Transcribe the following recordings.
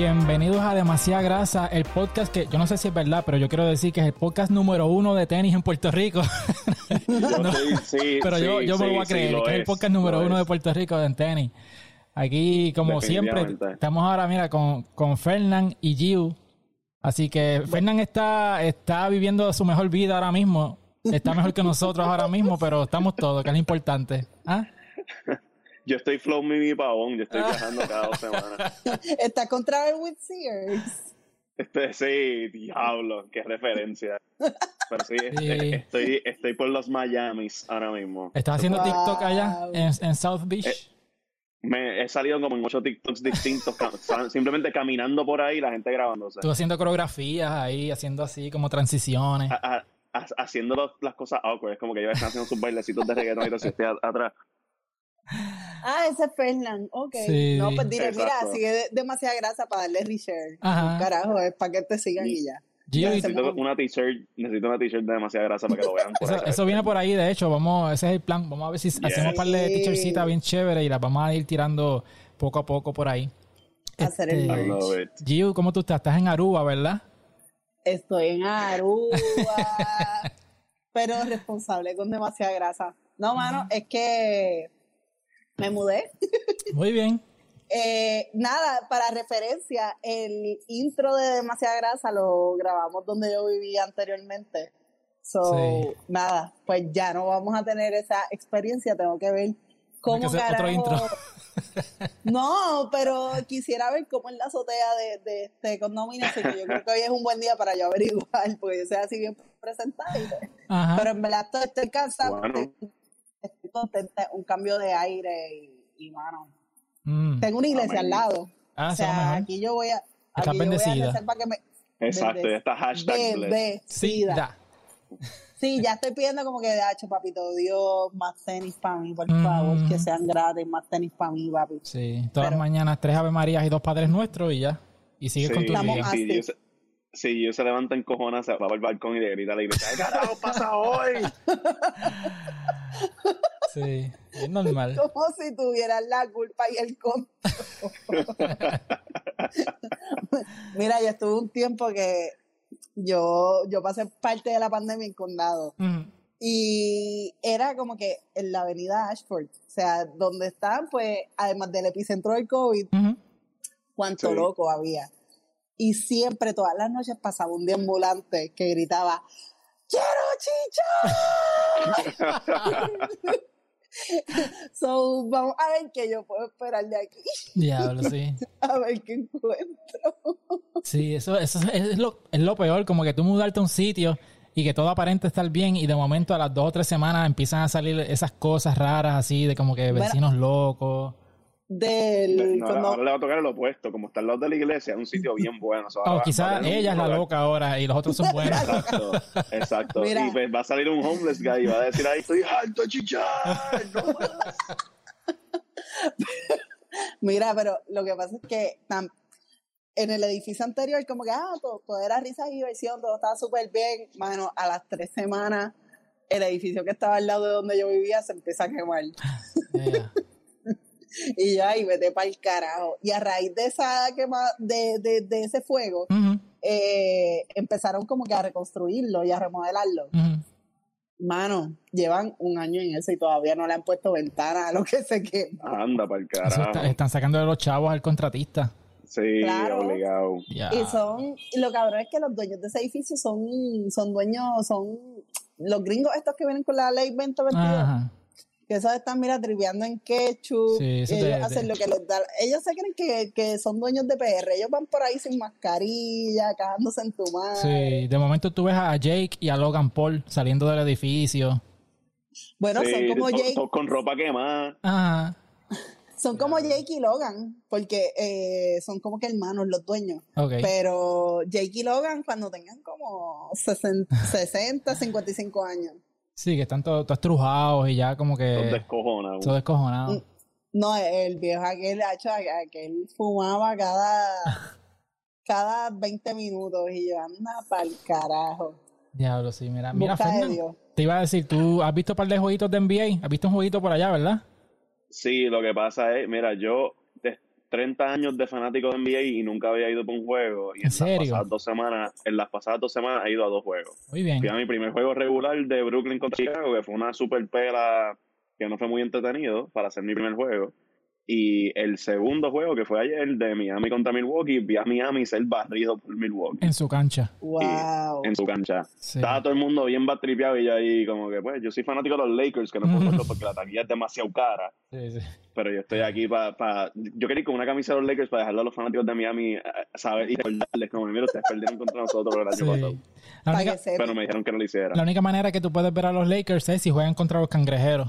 Bienvenidos a Demasiada Grasa, el podcast que yo no sé si es verdad, pero yo quiero decir que es el podcast número uno de tenis en Puerto Rico. No, Sí, pero yo, sí, yo me voy a creer que es el podcast número uno de. Puerto Rico en tenis. Aquí, como siempre, estamos ahora, mira, con, con Fernán y Giu. Así que Fernán está, está viviendo su mejor vida ahora mismo. Está mejor que nosotros ahora mismo, pero estamos todos, que es lo importante. ¿Ah? Yo estoy flow mimi pavón, yo Ah. estoy viajando cada dos semanas. Está con Travel with Sears. Este, sí, diablo, qué referencia. Pero sí, este, Sí. estoy, estoy por los Miamis ahora mismo. ¿Estás haciendo Wow. TikTok allá en, en South Beach? Eh, Me he salido como en ocho TikToks distintos, cam- simplemente caminando por ahí, la gente grabándose. Tú haciendo coreografías ahí, haciendo así como transiciones. A- a- a- haciendo las cosas awkward, es como que ellos están haciendo sus bailecitos de reggaetón y todo, si estoy a- atrás. Ah, ese es Fernán. Ok. Sí. No, pues dile, mira, sigue de- demasiada grasa para darle reshare. Ajá. Carajo, es para que te sigan y ya. Gio, Necesito una t-shirt, necesito una t-shirt de demasiada grasa para que lo vean por Eso, viene por ahí, de hecho, vamos, ese es el plan. Vamos a ver si hacemos un par de Sí. t-shirtsitas bien chéveres y las vamos a ir tirando poco a poco por ahí. Hacer el Este, I love it. Giu, ¿cómo tú estás? Estás en Aruba, ¿verdad? Estoy en Aruba, pero responsable con demasiada grasa. No, mano, es que me mudé. Muy bien. Eh, nada, para referencia, el intro de Demasiada Grasa lo grabamos donde yo vivía anteriormente. So, Sí. nada, pues ya no vamos a tener esa experiencia, tengo que ver cómo Hay que hacer otro carajo- intro. No, pero quisiera ver cómo es la azotea de, de este condominio, así que yo creo que hoy es un buen día para yo averiguar, porque yo soy así bien pues, Ajá. Pero en verdad estoy, cansada, Bueno. Contenta, un cambio de aire y, y mano. Mm. Tengo una iglesia Amén. al lado. Ah, o sea, mejor. aquí yo voy a. A bendecida. que me. Exacto, Bendec- ya está hashtag Bendecida. da. Sí, ya estoy pidiendo como que, hacho, papito Dios, más tenis para mí, por Mm. favor, que sean gratis, más tenis para mí, papi. Sí, todas las mañanas tres Ave Marías y dos Padres Nuestros y ya. Y sigues con tu vida. si, yo se, si se levanta en cojones, se va para el balcón y le grita a la iglesia, ¿qué carajo pasa hoy? Sí, es normal. Como si tuvieran la culpa y el control. Mira, yo estuve un tiempo que yo, yo pasé parte de la pandemia en condado. Mm. Y era como que en la avenida Ashford, o sea, donde están, pues, además del epicentro del COVID, cuánto Sí. loco había. Y siempre, todas las noches, pasaba un deambulante que gritaba, ¡Quiero chicha! so, vamos a ver qué yo puedo esperar de aquí, Diablo, sí. a ver qué encuentro. Sí, eso, eso es, lo, es lo peor, como que tú mudarte a un sitio y que todo aparente estar bien y de momento a las dos o tres semanas empiezan a salir esas cosas raras así de como que Bueno. vecinos locos. Del, No, cuando- ahora le va a tocar el opuesto, como está al lado de la iglesia, es un sitio bien bueno. O quizás ella es la loca ahora y los otros son buenos. Exacto, exacto. Mira. Y pues va a salir un homeless guy y va a decir ahí, estoy harto chichar. no más". Mira, pero lo que pasa es que tam- en el edificio anterior, como que, ah, todo, todo era risa y diversión, todo estaba súper bien. Mano, a las tres semanas, el edificio que estaba al lado de donde yo vivía se empieza a quemar. Yeah. Y ya, y vete para el carajo. Y a raíz de esa quema, de, de, de ese fuego, eh, empezaron como que a reconstruirlo y a remodelarlo. ujú. Mano, llevan un año en eso y todavía no le han puesto ventana a lo que se quema. Anda para el carajo. está- están sacando de los chavos al contratista. Sí, Claro. obligado. Y son, y lo cabrón es que los dueños de ese edificio son, son dueños, son los gringos estos que vienen con la ley 2022, Ajá. Que esos están, mira, triviando en ketchup, Sí, ellos te- hacen te- lo que les da, ellos se creen que, que son dueños de PR, ellos van por ahí sin mascarilla, cagándose en tu madre. Sí, de momento tú ves a Jake y a Logan Paul saliendo del edificio. Bueno, Sí, son como Jake, to- con ropa quemada. Ajá. son como Jake y Logan, porque eh, son como que hermanos los dueños. Ok. Pero Jake y Logan cuando tengan como 60, 60 55 años. Sí, que están todos, todos estrujados y ya como que descojonados. todo descojonado. No, el viejo aquel, hacho, aquel fumaba cada, cada 20 minutos y yo anda pa'l carajo. Diablo, sí, mira. Mira, Fernan, te iba a decir, tú has visto un par de jueguitos de NBA, has visto un jueguito por allá, ¿verdad? Sí, lo que pasa es, mira, yo, 30 años de fanático de NBA y nunca había ido por un juego. Y ¿En en, serio? las pasadas dos semanas, en las pasadas dos semanas he ido a dos juegos. Muy bien. Fui a mi primer juego regular de Brooklyn contra Chicago, que fue una super pela que no fue muy entretenido para hacer mi primer juego. Y el segundo juego, que fue ayer, de Miami contra Milwaukee, vi a Miami ser barrido por Milwaukee En su cancha. Wow. en su cancha. Sí. Estaba todo el mundo bien batripeado y yo ahí como que, pues, yo soy fanático de los Lakers, que no puedo verlo porque la taquilla es demasiado cara. Sí, sí. Pero yo estoy aquí para... yo quería ir con una camisa de los Lakers para dejarle a los fanáticos de Miami eh, saber y recordarles como, mira, ustedes perdieron contra nosotros el año Sí. pasado. La única. Pero me dijeron que no lo hiciera. la única manera que tú puedes ver a los Lakers es si juegan contra los cangrejeros.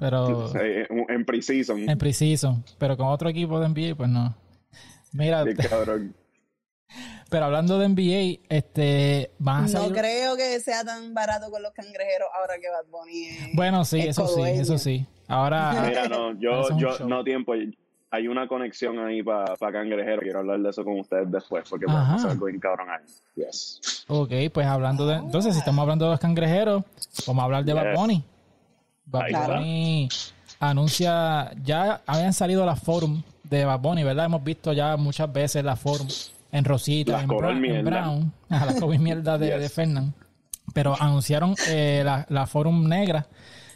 Pero Eh, en preseason. en preseason. Pero con otro equipo de NBA, pues no. Mira, Qué cabrón. pero hablando de NBA, este, van a No salir... creo que sea tan barato con los cangrejeros ahora que Bad Bunny es- Bueno, sí, es eso sí, eso sí. Ahora, Mira, no, yo, yo no tiempo. Hay una conexión ahí para cangrejero. Quiero hablar de eso con ustedes después porque vamos a hacer algo bien cabrón ahí. Yes. ok, pues hablando de... Entonces, si estamos hablando de los cangrejeros, vamos a hablar de Bad Yes. Bunny. Bad. Bunny anuncia... Ya habían salido las forum de Bad Bunny, ¿verdad? Hemos visto ya muchas veces las forum en Rosita, Las en, Bra- en. Brown, a las cover mierda de, Yes. de Fernan. Pero anunciaron eh, la, la forum negra,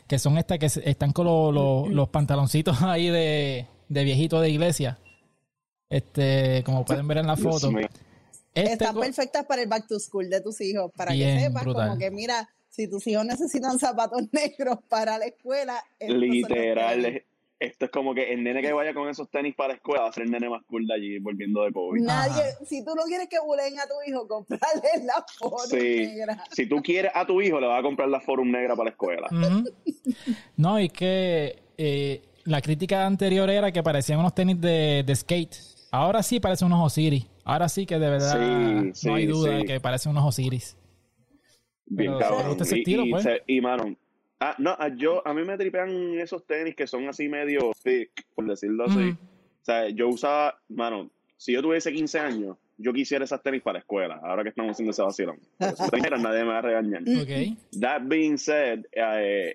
que son estas que están con lo- lo- los pantaloncitos ahí de, de viejito de iglesia. Este, como pueden ver en la foto. Este Están perfectas para el back to school de tus hijos, para Bien que sepas brutal. como que mira, si tus hijos necesitan zapatos negros para la escuela, Literal. Esto es como que el nene que vaya con esos tenis para la escuela va a ser el nene más cool de allí volviendo de COVID. Nadie, Ajá. si tú no quieres que bulen a tu hijo, comprarle la foto Sí. negra. Si tú quieres a tu hijo, le vas a comprar la Forum Negra para la escuela. No, y que eh, la crítica anterior era que parecían unos tenis de, de skate. Ahora sí parecen unos Osiris. Ahora sí que de verdad Sí, sí, no hay duda sí. de que parecen unos Osiris. Bien Pero, cabrón. ¿te gusta ese Y- estilo, y, pues? se- y, mano, ah, no, ah, yo, a mí me tripean esos tenis que son así medio thick, por decirlo así. Ujú. O sea, yo usaba, mano, si yo tuviese 15 años, yo quisiera esas tenis para la escuela, ahora que estamos haciendo ese vacilón. Pero si tenis nadie me va a regañar. Ok. That being said, eh,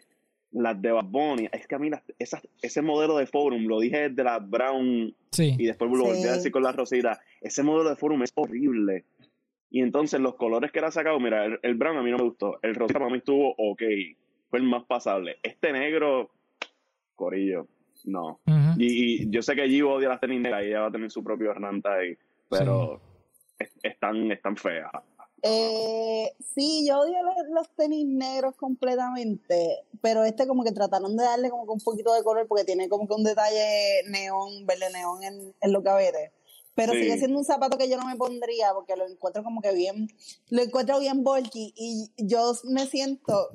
las de Bad Bunny, es que a mí las- esas, ese modelo de Forum, lo dije desde la Brown Sí. y después lo volví a Sí. decir con la Rosita, ese modelo de Forum es horrible. Y entonces los colores que era sacado, mira, el, el brown a mí no me gustó, el rosita para mí estuvo ok, fue el más pasable. Este negro, corillo, no. Y, y yo sé que Gio odia las tenis negras y ella va a tener su propio ranta ahí, pero es- están, están feas. Eh, sí, yo odio los, los tenis negros completamente, pero este como que trataron de darle como que un poquito de color porque tiene como que un detalle neón, verde neón en, en los gavetes. Pero Sí. sigue siendo un zapato que yo no me pondría porque lo encuentro como que bien, lo encuentro bien bulky y yo me siento,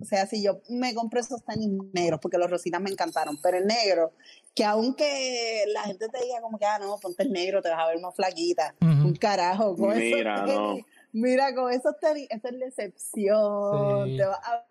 o sea, si yo me compro esos tenis negros porque los rositas me encantaron, pero el negro, que aunque la gente te diga como que, ah, no, ponte el negro, te vas a ver más flaquita, un carajo, con esos Mira, tenis, no. Mira, con esos tenis, esa es la excepción. Sí. Te va a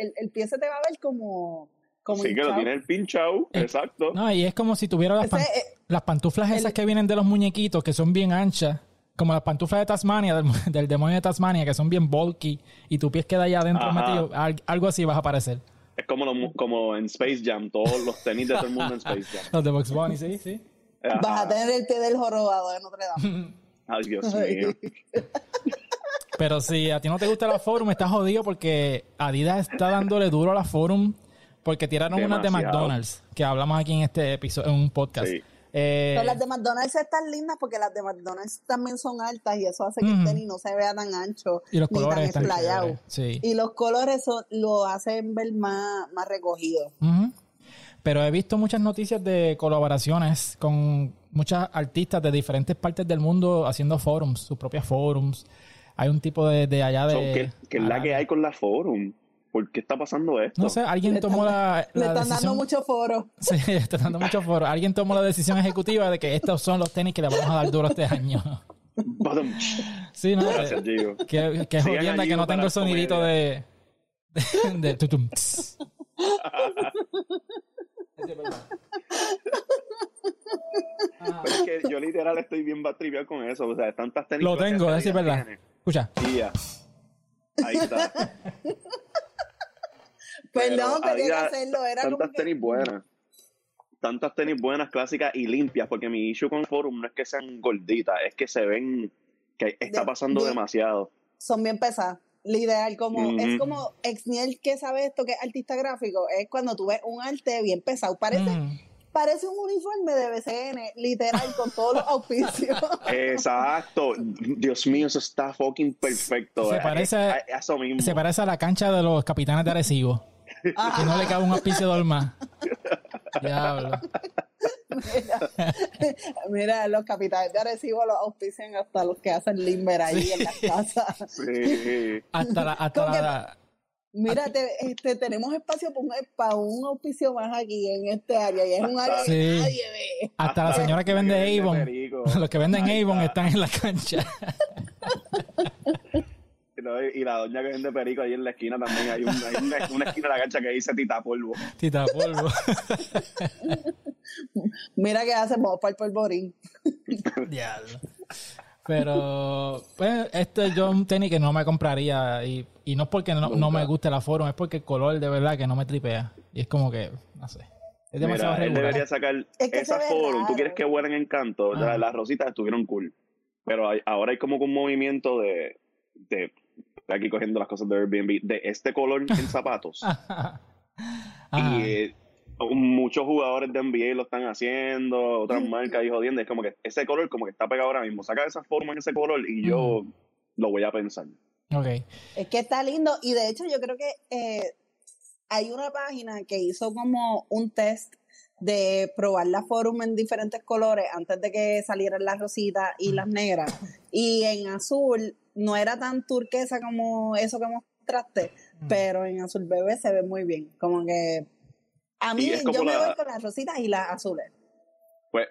el, el pie se te va a ver como. Como Sí que lo tiene el pinchao, Eh, exacto. No, y es como si tuviera las, Ese, pan- eh, las pantuflas esas el- que vienen de los muñequitos, que son bien anchas. Como las pantuflas de Tasmania, del, del demonio de Tasmania, que son bien bulky, y tu pies queda allá adentro Ajá. metido. Al- algo así vas a parecer. Es como, lo- como en Space Jam, todos los tenis de todo el mundo en Space Jam. Los de Box Bunny, sí, sí. vas a tener el pie del jorobado de Notre Dame. Ay, Dios mío. Pero si a ti no te gusta la Forum, estás jodido porque Adidas está dándole duro a la Forum porque tiraron unas de Demasiado. McDonald's, que hablamos aquí en este episodio, en un podcast. Sí. Eh, Pero las de McDonald's están lindas porque las de McDonald's también son altas y eso hace que Ujú. el tenis no se vea tan ancho y los ni tan están explayado. Sí. Y los colores son- lo hacen ver más, más recogido. Pero he visto muchas noticias de colaboraciones con muchas artistas de diferentes partes del mundo haciendo forums, sus propias forums. Hay un tipo de, de allá de... So, ¿qué, qué es la que hay con la Forum? ¿Por qué está pasando esto? No sé, alguien Le tomó están- la, Le la están dando mucho foro. Sí, le están dando mucho foro. Alguien tomó la decisión ejecutiva de que estos son los tenis que le vamos a dar duro este año. Badum. Sí, ¿no? Gracias. Que, que Sigan jodienda que no tengo el sonidito de... de, de tutum. Ah, Pero es que yo literal estoy bien batriviado con eso. O sea, tantas tenis. Lo tengo, es verdad. Escucha. Y ya. Ahí está. Perdón, Pero había hacerlo. Era como Tantas que- tenis buenas. tantas tenis buenas, clásicas y limpias, porque mi issue con Forum no es que sean gorditas, es que se ven que está pasando de- demasiado. Son bien pesadas. Lo ideal, como, es Ujú. como Exniel que sabe esto, que es artista gráfico, es cuando tú ves un arte bien pesado. Parece, Mm. parece un uniforme de BCN, literal, con todos los auspicios. Exacto. Dios mío, eso está fucking perfecto. Se Eh, parece- eh, eh, eso mismo. Se parece a la cancha de los capitanes de Arecibo. Que no le cabe un auspiciador más. Diablo. Mira, mira, los capitanes de Arecibo los auspician hasta los que hacen limber ahí en las casas. Sí. Hasta la, hasta ¿Cómo que- la, Mira, te- este, tenemos espacio para un, para un auspicio más aquí en este área y es un área Sí. que nadie ve. hasta la señora que vende Avon. Los que venden Avon está. están en la cancha. Y no, Y la doña que vende perico ahí en la esquina también. Hay, un- hay una, una esquina de la cancha que dice tita polvo. Tita polvo. Mira qué hacemos para el polvorín. Diablo. Pero, pues, este yo un tenis que no me compraría. Y, y no es porque no, no me guste la forma, es porque el color de verdad que no me tripea. Y es como que, no sé. Es demasiado Mira, él regular. debería sacar Es que ve forum. Tú quieres que vuelen encanto. Ah. La- Las rositas estuvieron cool. Pero hay- ahora hay como que un movimiento de, de. Estoy Aquí cogiendo las cosas de Airbnb. De este color en zapatos. Y eh, muchos jugadores de NBA lo están haciendo, otras marcas y jodiendo. Es como que ese color como que está pegado ahora mismo. Saca esa forma en ese color y yo Mm. lo voy a pensar. Ok. Es que está lindo y de hecho yo creo que eh, hay una página que hizo como un test de probar la forum en diferentes colores antes de que salieran las rositas y las negras. Y en azul no era tan turquesa como eso que mostraste, Mm. pero en azul bebé se ve muy bien. Como que a mí yo me la- voy con las rositas y las azules. Pues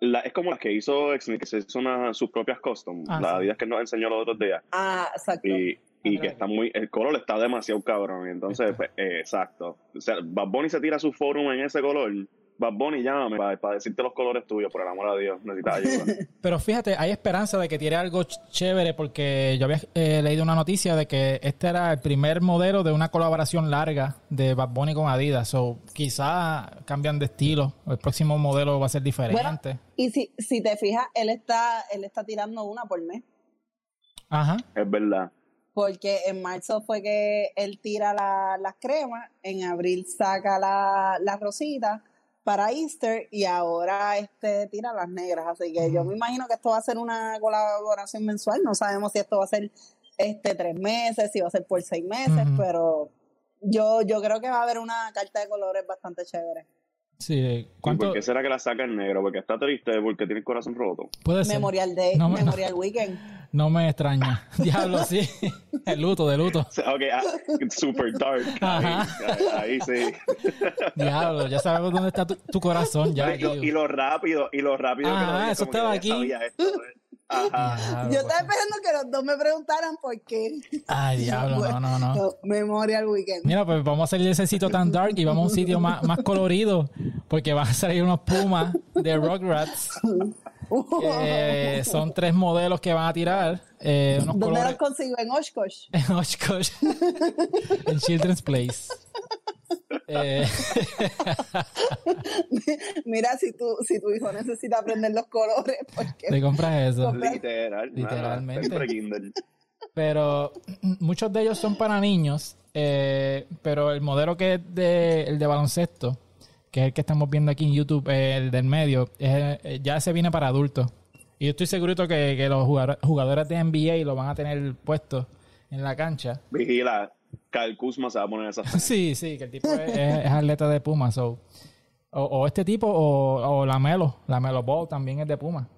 la- es como las que hizo Exni, que se hizo una- sus propias custom. Ah, las sí. Adidas que nos enseñó los otros días. Ah, exacto. Y, y que está muy. El color está demasiado cabrón. Entonces, pues, eh, exacto. O sea, Bad Bunny se tira su forum en ese color. Bad Bunny, llámame para, decirte los colores tuyos, por el amor a Dios. Necesitas ayuda. Pero fíjate, hay esperanza de que tire algo ch- chévere porque yo había eh, leído una noticia de que este era el primer modelo de una colaboración larga de Bad Bunny con Adidas. O quizá cambian de estilo. El próximo modelo va a ser diferente. Y si, si te fijas, él está, él está tirando una por mes. Ajá. es verdad. Porque en marzo fue que él tira la- las cremas, en abril saca la, las rositas para Easter y ahora este tira las negras. Así que yo me imagino que esto va a ser una colaboración mensual. No sabemos si esto va a ser este tres meses, si va a ser por seis meses, pero yo, yo creo que va a haber una carta de colores bastante chévere. Sí. ¿Y ¿Cuánto por qué será que la saca en negro? Porque está triste, porque tiene el corazón roto. puede ser? Memorial Day, No me- Memorial Weekend. No me extraña. Diablo, sí. El luto, de luto. Ok, ah, super dark. Ahí, Ajá. ahí sí. Diablo, ya sabemos dónde está tu, tu corazón. Ya, y, lo, y lo rápido, y lo rápido que Ajá, lo eso que estaba aquí. sabía esto, ¿eh? Ajá. Yo estaba esperando que los dos me preguntaran por qué. Ay, diablo, no, no, no. Memorial Weekend. Mira, pues vamos a salir de ese sitio tan dark y vamos a un sitio más, más colorido porque van a salir unos pumas de Rugrats. que son tres modelos que van a tirar. eh, unos ¿Dónde colores los consigo? En Oshkosh. en Oshkosh, en Children's Place. Eh, Mira, si tu, si tu hijo necesita aprender los colores, porque te compras eso. Literal. Literalmente. Nada. Pero muchos de ellos son para niños. eh, pero el modelo que es de, el de baloncesto, que es el que estamos viendo aquí en YouTube, eh, el del medio, es- eh, ya se viene para adultos. Y yo estoy seguro que, que los jugador- jugadores de NBA lo van a tener puestos en la cancha. Vigila, Kyle Kuzma se va a poner esas Sí, sí, que el tipo es, es- es atleta de Puma. so. O, o este tipo, o, o la Melo. La Melo Ball también es de Puma.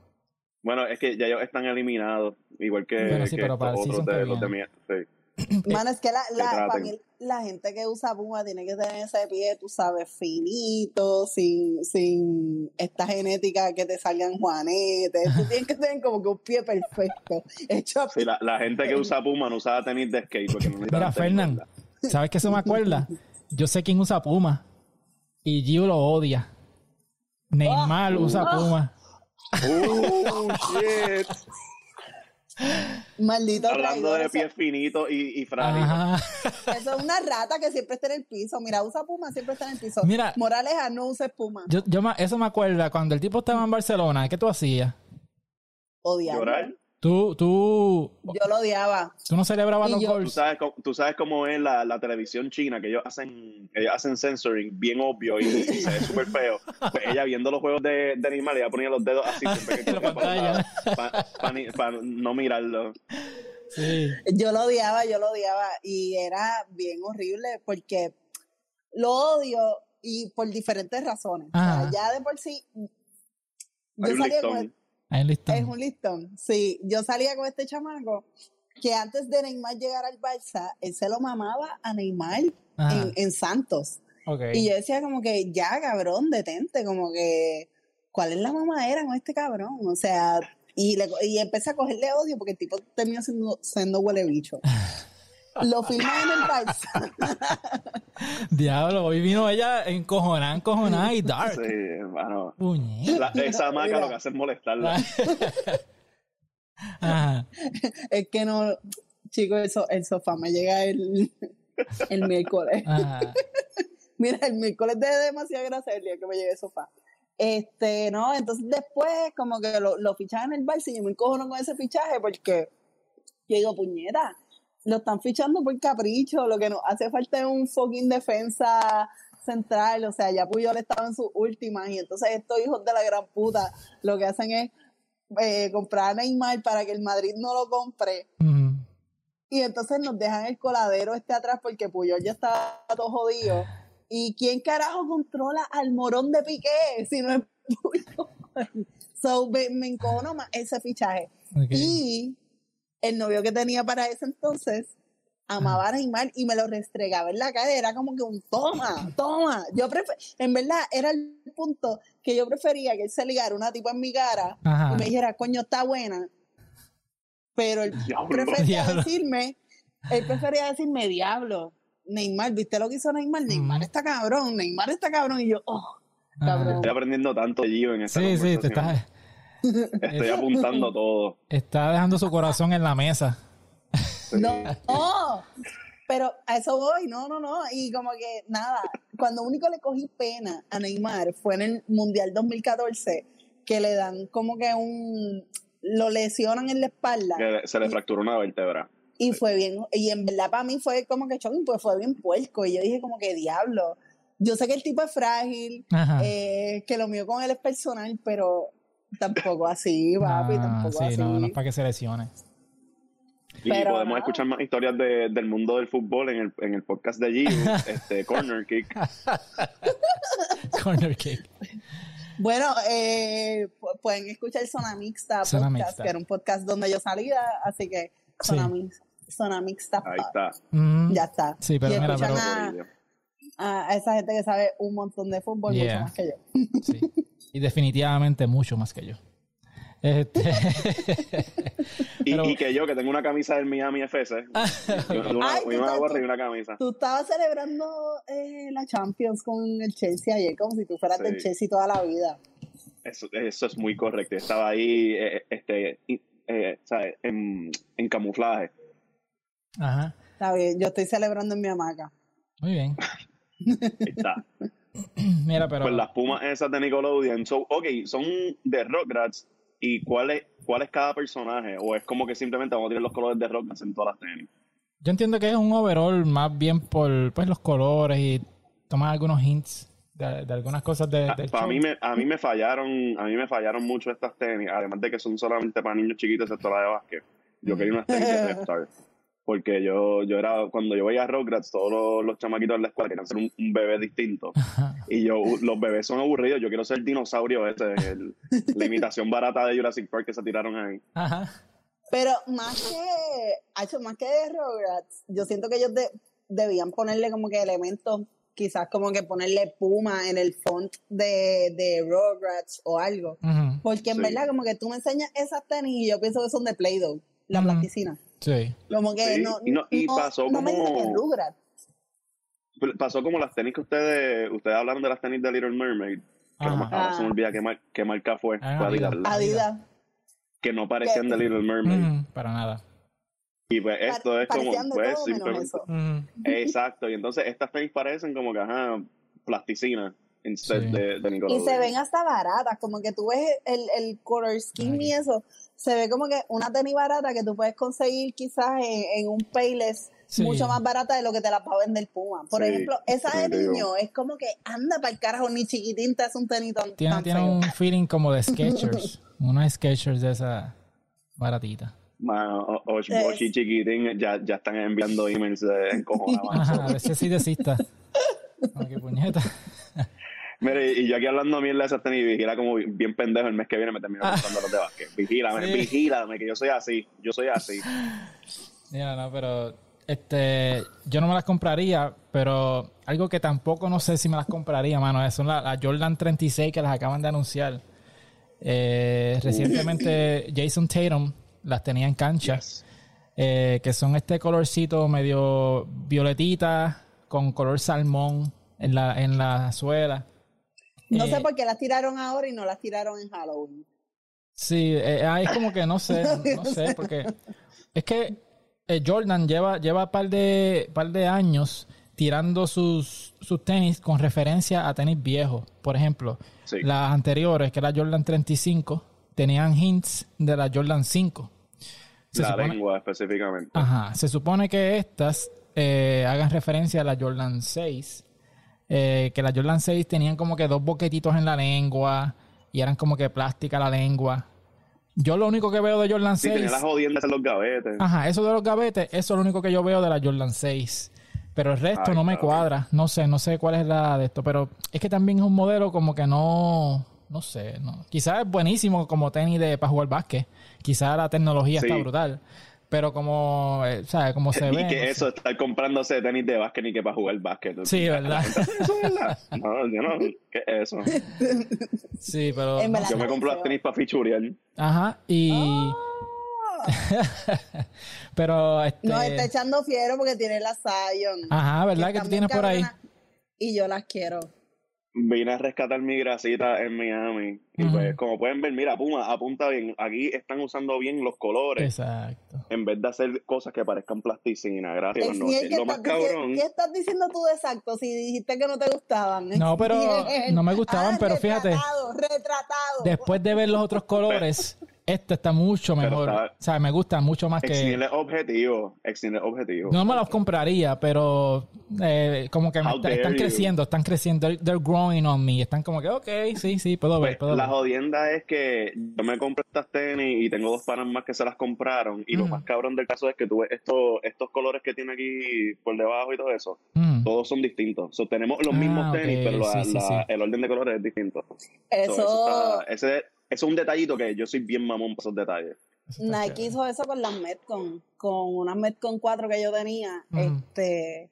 Bueno, es que ya ellos están eliminados, igual que, Bueno, sí, que pero para el estos otros de los de mi- sí. mano, es que la, la, traten. para mí, la gente que usa Puma tiene que tener ese pie, tú sabes, finito, sin, sin esta genética que te salgan juanetes. Tú tienes que tener como que un pie perfecto. Hecho Sí, la, la gente que usa Puma no usa tenis de skate porque no Mira, Fernán. ¿sabes qué eso me acuerda? Yo sé quién usa Puma. Y Gio lo odia. Neymar usa Puma. Oh, shit. Maldito Hablando traidor, de eso- pies finitos y, y frágiles. Eso es una rata que siempre está en el piso. Mira, usa Puma, siempre está en el piso. Mira. Moraleja, no uses Puma. Yo, yo me- eso me acuerda cuando el tipo estaba en Barcelona. ¿Qué tú hacías? Odiaba. Llorar. Tú, tú, Yo lo odiaba. tú no celebrabas los yo- Tú sabes, cómo- tú sabes cómo es la, la televisión china, que ellos hacen, ellos hacen censoring bien obvio y, y se ve súper feo. Pues ella viendo los juegos de, de Neymar, ella ponía los dedos así cogía pantalla. para no mirarlo. Sí. Yo lo odiaba, yo lo odiaba. Y era bien horrible porque lo odio y por diferentes razones. O sea, ya de por sí. Hay Yo un salía con listón. Ahí listo. Es un listón. Sí, yo salía con este chamaco que antes de Neymar llegar al Barça, él se lo mamaba a Neymar en, en Santos. Ok. Y yo decía como que, ya, cabrón, detente, como que, ¿cuál es la mamadera con este cabrón? O sea, y, le, y empecé a cogerle odio porque el tipo terminó siendo, siendo huele bicho. Lo filman en el Barça. Diablo, hoy vino ella encojonada, encojonada y dark. Sí, hermano. La- esa maca Mira. lo que hace es molestarla. Ajá. es que no, chicos, el, so- el sofá me llega el, el miércoles. Ajá. Mira, el miércoles de demasiada gracia el día que me llegue el sofá. Este, no, entonces después como que lo, lo fichaban en el Barça y yo me encojono con ese fichaje porque yo digo, puñeta, lo están fichando por capricho, lo que nos hace falta es un fucking defensa central, o sea, ya Puyol estaba en sus últimas y entonces estos hijos de la gran puta lo que hacen es eh, comprar a Neymar para que el Madrid no lo compre Ujú. y entonces nos dejan el coladero este atrás porque Puyol ya está todo jodido. ¿Y quién carajo controla al morón de Piqué si no es Puyol? So, me, me encojono más ese fichaje. Y el novio que tenía para ese entonces amaba a Neymar y me lo restregaba en la cara. Era como que un toma, toma. Yo en verdad, era el punto que yo prefería que él se ligara una tipa en mi cara Ajá. y me dijera, coño, está buena. Pero él Diablo. prefería Diablo. decirme, él prefería decirme, diablo, Neymar, ¿viste lo que hizo Neymar? Neymar está cabrón, Neymar está cabrón. Y yo, oh, cabrón. Estoy aprendiendo tanto de Gio en esta Sí, sí, te estás, Estoy apuntando todo. está dejando su corazón en la mesa. Sí. No, no, pero a eso voy, no, no, no. Y como que nada, cuando único le cogí pena a Neymar fue en el Mundial 2014, que le dan como que un. lo lesionan en la espalda. Que se le fracturó una vértebra. Y fue bien, y en verdad para mí fue como que shocking, pues fue bien puerco. Y yo dije como que diablo. Yo sé que el tipo es frágil, eh, que lo mío con él es personal, pero tampoco así, papi, Ah, tampoco sí, así. no, no es para que se lesione. Y Pero podemos escuchar más historias de- del mundo del fútbol en el, en el podcast de Gio, este, Corner Kick. Corner kick. Bueno, eh, pu- pueden escuchar Zona Mixta Zona Podcast, Mixta. que era un podcast donde yo salía, así que Zona, Sí. Mix- Zona Mixta Ahí está. Mm, Ya está. Sí, pero y mira, pero- a, a esa gente que sabe un montón de fútbol, Yeah. mucho más que yo. sí. Y definitivamente mucho más que yo. Este... Y, Pero- y que yo, que tengo una camisa del Miami FC, yo- una, Ay, tú una estás- gorra y una camisa. Tú estabas celebrando eh, la Champions con el Chelsea ayer, como si tú fueras Sí. del Chelsea toda la vida. Eso, eso es muy correcto. Estaba ahí eh, este, eh, ¿sabes? En, en camuflaje. Ajá. Está bien, yo estoy celebrando en mi hamaca. Muy bien. Ahí está. Mira, pero... Pues las pumas esas de Nickelodeon. So, ok, son de Rugrats. ¿Y cuál es, cuál es cada personaje? ¿O es como que simplemente vamos a tener los colores de Rugrats en todas las tenis? Yo entiendo que es un overall más bien por pues, los colores y tomar algunos hints de, de algunas cosas de, del a, show. mí me, a mí me fallaron a mí me fallaron mucho estas tenis además de que son solamente para niños chiquitos excepto la de básquet yo quería unas tenis de Reptar porque yo yo era cuando yo veía a Rugrats todos los, los chamaquitos en la escuela querían ser un, un bebé distinto Ajá. y yo los bebés son aburridos yo quiero ser dinosaurio ese el- la imitación barata de Jurassic Park que se tiraron ahí Ajá. Pero más que, ha hecho más que de Rugrats, yo siento que ellos de- debían ponerle como que elementos, quizás como que ponerle Puma en el font de, de Rugrats o algo. Porque en Sí. verdad, como que tú me enseñas esas tenis y yo pienso que son de Play-Doh, la Ujú. plasticina. Sí. Como que Sí, no, y no- y pasó no como- pasó como las tenis que ustedes ustedes hablaron de las tenis de Little Mermaid que no me- Ajá. ahora se me olvida qué, mar- qué marca fue Ah, Fue Adidas. Adidas. Adidas. que no parecían de Little Mermaid. Ujú, para nada. Y pues esto es como, pues, todo menos simplemente- eso. Ujú. Exacto, y entonces estas tenis parecen como que, ajá, plasticina, instead Sí. de, de Y se ven hasta baratas, como que tú ves el, el color scheme y eso, se ve como que una tenis barata que tú puedes conseguir quizás en, en un Payless Sí. mucho más barata de lo que te la va a vender Puma. Por Sí, ejemplo, esa de niño es como que anda para el carajo, ni chiquitín te hace un tenis tan, Tiene, tan tiene feo. un feeling como de Skechers. Una Skechers de esa baratita. Mano, o- o- Es- Oshi chiquitín ya, ya están enviando emails de encojonados. Ajá, a veces sí desista. Como que puñeta. Mire, y yo aquí hablando mierda de esas tenis, vigila como bien pendejo el mes que viene me termino Ah. comprando los de básquet. Vigílame, Sí. vigílame, que yo soy así, yo soy así. Mira, no, pero este, yo no me las compraría, pero algo que tampoco no sé si me las compraría, mano, son las las Jordan 36 que las acaban de anunciar. Eh, recientemente Jason Tatum las tenía en cancha, eh, que son este colorcito medio violetita con color salmón en la, en la suela. No Eh, sé por qué las tiraron ahora y no las tiraron en Halloween. Sí, eh, ah, es como que no sé, no sé, porque es que eh, Jordan lleva lleva par de par de años tirando sus, sus tenis con referencia a tenis viejos. Por ejemplo, Sí. las anteriores, que era Jordan 35, tenían hints de la Jordan 5. Se la supone- lengua específicamente. Ajá, se supone que estas eh, hagan referencia a la Jordan 6. Eh, que la Jordan 6 tenían como que dos boquetitos en la lengua y eran como que plástica la lengua. Yo lo único que veo de Jordan Sí, 6. tenía las jodiendas en los gavetes. Ajá, eso de los gavetes, eso es lo único que yo veo de la Jordan 6. Pero el resto Ay, no me cuadra. No sé, no sé cuál es la de esto. Pero es que también es un modelo como que no. No sé, no. Quizás es buenísimo como tenis de para jugar básquet. Quizás la tecnología Sí. está brutal. Pero como, eh, ¿sabes? Como se ve. y que no sé. eso, estar comprándose tenis de básquet ni que para jugar básquet. Sí, ¿verdad? Eso es verdad. No, yo no, ¿qué es eso? Sí, pero. Verdad. Yo me compro las tenis para fichurear. Ajá, y. Ah, pero este. Nos está echando fiero porque tiene la Zion. Ajá, ¿verdad que tú están tienes por ahí? Y yo las quiero. Vine a rescatar mi grasita en Miami. Y pues, como pueden ver, mira, Puma, apunta bien. Aquí están usando bien los colores. Exacto. En vez de hacer cosas que parezcan plasticina. Gracias. Ex, no, Niel, ¿qué, lo más estás, cabrón. ¿qué, qué estás diciendo tú de exacto? Si dijiste que no te gustaban. No, pero no me gustaban, Ah, pero fíjate. Retratado, retratado. Después de ver los otros colores, este está mucho mejor. está- O sea, me gusta mucho más que. Es objetivo. Exniel es objetivo. No me los compraría, pero eh, como que me está- están you. creciendo, están creciendo. They're, they're growing on me. Están como que, ok, sí, sí, puedo ver, Pues, puedo la ver. jodienda es que yo me compré estas tenis y tengo dos panas más que se las compraron. Y lo Mm. más cabrón del caso es que tú ves estos, estos colores que tiene aquí por debajo y todo eso. Mm. Todos son distintos. So, tenemos los Ah, mismos tenis, ok, pero la- sí, sí, la- sí. el orden de colores es distinto. So, Eso, eso está- ese, ese es un detallito que yo soy bien mamón para esos detalles. Eso está Nike chévere. hizo eso con las Metcon, con unas Metcon 4 que yo tenía. Este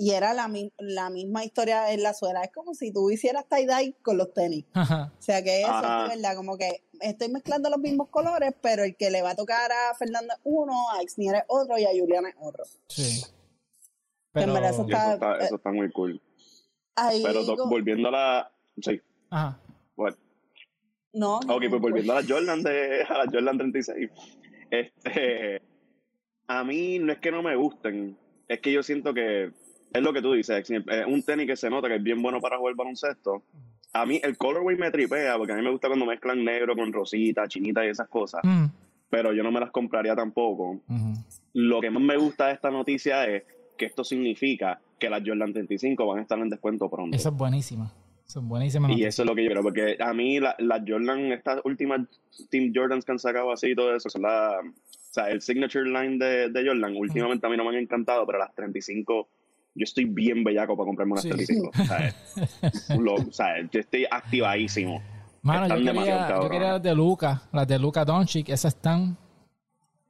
Y era la, mi- la misma historia en la suela. Es como si tú hicieras tie-dye con los tenis. Ajá. O sea que eso Ajá. es verdad, como que estoy mezclando los mismos colores, pero el que le va a tocar a Fernando es uno, a Exnier es otro y a Juliana es otro. Sí. En Pero. verdad eso Y eso Está- está, eh, eso está muy cool. Ahí Pero digo- volviendo a la... Sí, Ajá. No, Ok, pues volviendo a la Jordan de a la Jordan 36. Este a mí no es que no me gusten, es que yo siento que es lo que tú dices, es un tenis que se nota que es bien bueno para jugar baloncesto. A mí el colorway me tripea porque a mí me gusta cuando mezclan negro con rosita, chinita y esas cosas, Mm. pero yo no me las compraría tampoco. Lo que más me gusta de esta noticia es que esto significa que las Jordan 35 van a estar en descuento pronto. Eso es buenísima. Eso es buenísima. Y eso es lo que yo creo, porque a mí las la Jordan, estas últimas Team Jordans que han sacado así y todo eso, son la, o sea, el signature line de, de Jordan, últimamente a mí no me han encantado, pero las 35, yo estoy bien bellaco para comprarme unas Sí. 35. O sea, lo- o sea, yo estoy activadísimo. Mano, yo están quería, yo quería las de Luca, las de Luca Doncic, esas están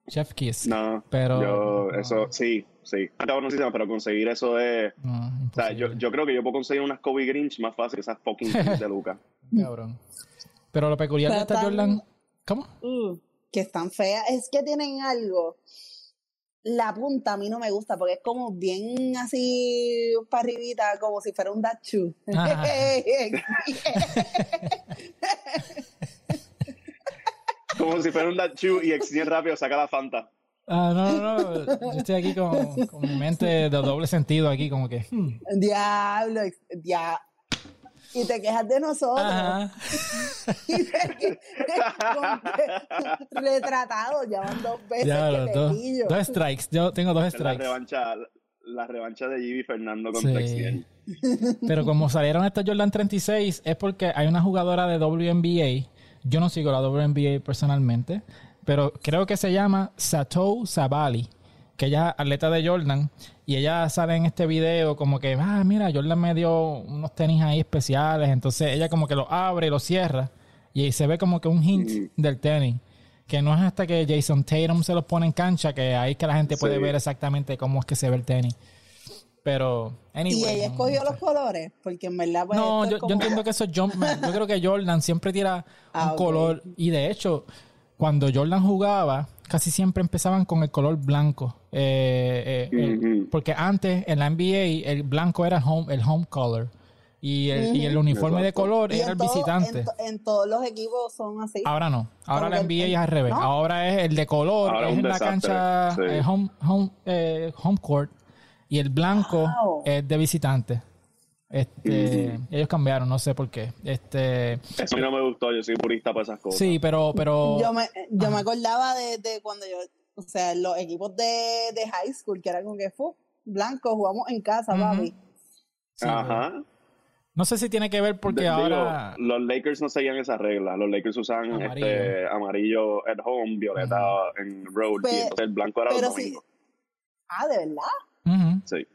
Chef Kiss. No, Pero- yo, no. eso, sí, sí. Pero conseguir eso es, No, o sea, yo, yo creo que yo puedo conseguir unas Kobe Grinch más fácil que esas fucking de Luca. Cabrón. Pero lo peculiar de Pero esta tan- Jordan. ¿Cómo? Uh, que están feas. Es que tienen algo. La punta a mí no me gusta porque es como bien así para arribita, como si fuera un dachu. Como si fuera un Dachu y Exniel rápido saca la Fanta. Ah, no, no, no. Yo estoy aquí con, con mi mente de doble sentido aquí, como que. hmm. Diablo, ex- dia- Y te quejas de nosotros. Ajá. Y te que- como que retratado, ya van dos veces Ya, que los te dos, pillo. dos strikes. Yo tengo dos La strikes. revancha, la revancha de Jimmy Fernando contra Sí. Pero como salieron estos Jordan 36, es porque hay una jugadora de WNBA. Yo no sigo la WNBA personalmente, pero creo que se llama Satou Sabali, que ella es atleta de Jordan. Y ella sale en este video como que, ah, mira, Jordan me dio unos tenis ahí especiales. Entonces ella como que lo abre y lo cierra. Y se ve como que un hint del tenis. Que no es hasta que Jason Tatum se los pone en cancha que ahí es que la gente puede Sí. ver exactamente cómo es que se ve el tenis. Pero, anyway. y ella no- escogió no los colores, porque en verdad pues, no, esto es yo, entiendo que eso es Jumpman. Yo creo que Jordan siempre tira Ah, un color. Y de hecho, cuando Jordan jugaba, casi siempre empezaban con el color blanco. Eh, eh, el- porque antes en la NBA el blanco era el home, el home color. Y el, y el uniforme de color Y era el todo- visitante. En, to- en todos los equipos son así. Ahora no. Ahora la NBA el- es al revés. ¿no? Ahora es el de color, Ahora es en la cancha sí. eh, home, home, eh, home court. Y el blanco Wow. es de visitante. Este, Ellos cambiaron, no sé por qué. Este, Eso a mí no me gustó, yo soy purista para esas cosas. sí, pero, pero Yo me, yo me acordaba de, de cuando yo, o sea, los equipos de, de high school, que era como que fue blanco, jugamos en casa, Ujú. papi. sí, Ajá. no sé si tiene que ver porque Digo, ahora los Lakers no seguían esa regla. Los Lakers usaban Amarillo. este amarillo at home, violeta en road, Pe- y entonces el blanco era pero los. Ah, ¿de verdad? Ujú. Sí.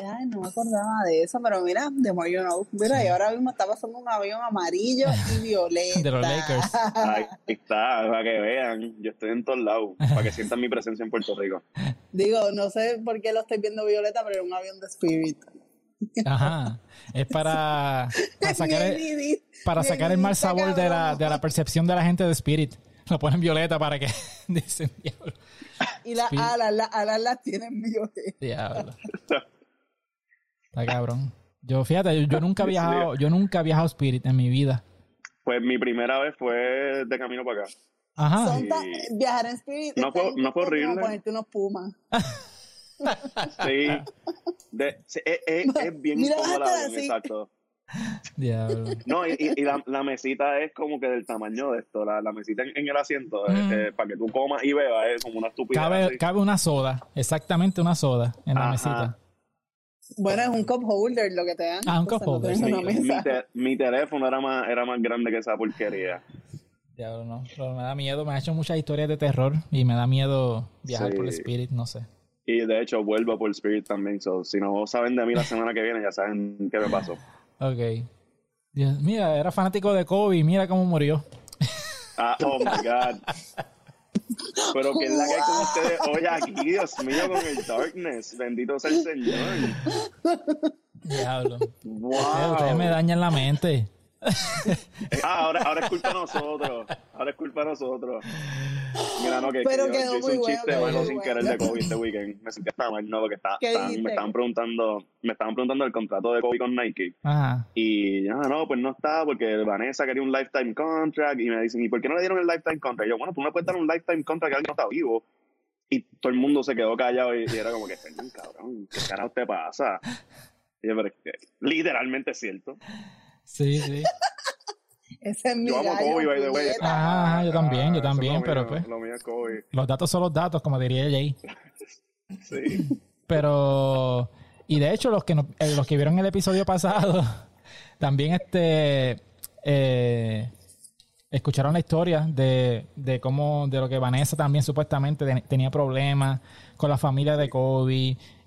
Ay, no me acordaba de eso, pero mira, de more you know. Mira, y ahora mismo está pasando un avión amarillo y violeta. De los Lakers. Ahí está, para que vean. Yo estoy en todos lados, para que sientan mi presencia en Puerto Rico. Digo, no sé por qué lo estoy viendo violeta, pero es un avión de Spirit. Ajá. Es para, para sacar el, para sacar el mal sabor de la, de la percepción de la gente de Spirit. Lo ponen violeta para que dicen diablo. Y las alas, las alas las tienen violeta. Diablo. Está cabrón. Yo, fíjate, yo, yo nunca he viajado, yo nunca he viajado Spirit en mi vida. Pues mi primera vez fue de camino para acá. Ajá. Viajar en Spirit No fue- no fue horrible. ponerte unos pumas. Sí. De- sí, es, es- es bien Mira, avión, así. exacto. Diablo. No, y, y- y la, la mesita es como que del tamaño de esto. La, la mesita en, en el asiento, eh, Mm. eh, para que tú comas y bebas, es como una estupidez. Cabe, una soda, exactamente una soda en la Ajá. mesita. Bueno, es un cup holder lo que te dan. Ah, un cup holder, mi, mi mesa. te- mi teléfono era más, era más grande que esa porquería. Diablo, no. Pero me da miedo, me ha hecho muchas historias de terror y me da miedo viajar Sí. por el Spirit, no sé. Y de hecho vuelvo por Spirit también. So, si no saben de mí la semana que viene, ya saben qué me pasó. Ok. Mira, era fanático de Kobe, mira cómo murió. Ah, oh my God. Pero que es la que hay con ustedes hoy aquí, Dios mío, con el darkness. Bendito sea el Señor. Diablo. Wow. Ustedes, ustedes me dañan la mente. Ah, ahora, ahora es culpa de nosotros. Ahora es culpa de nosotros. Mira, no, que, Pero que yo, quedó yo hice muy un bueno, chiste malo sin bueno. querer de Kobe este weekend. Me sentí hasta mal, no, porque está, me estaban preguntando, me estaban preguntando el contrato de Kobe con Nike. Ajá. Y ya, no, pues no está, porque Vanessa quería un lifetime contract. Y me dicen, ¿y por qué no le dieron el lifetime contract? Y yo, bueno, tú no puedes dar un lifetime contract a alguien que no está vivo. Y todo el mundo se quedó callado y, y era como que, "Fernan, cabrón, ¿qué carajo te pasa? Y yo, pero es que literalmente es cierto. Sí, sí. Ese es mi Yo amo Kobe, by the way. Ah, yo también, yo también, pero mío, pues- Lo mío es Kobe. Los datos son los datos, como diría Jay. Sí. Pero, y de hecho, los que, no- eh, los que vieron el episodio pasado, también este, eh, escucharon la historia de, de cómo, de lo que Vanessa también supuestamente ten- tenía problemas con la familia de Kobe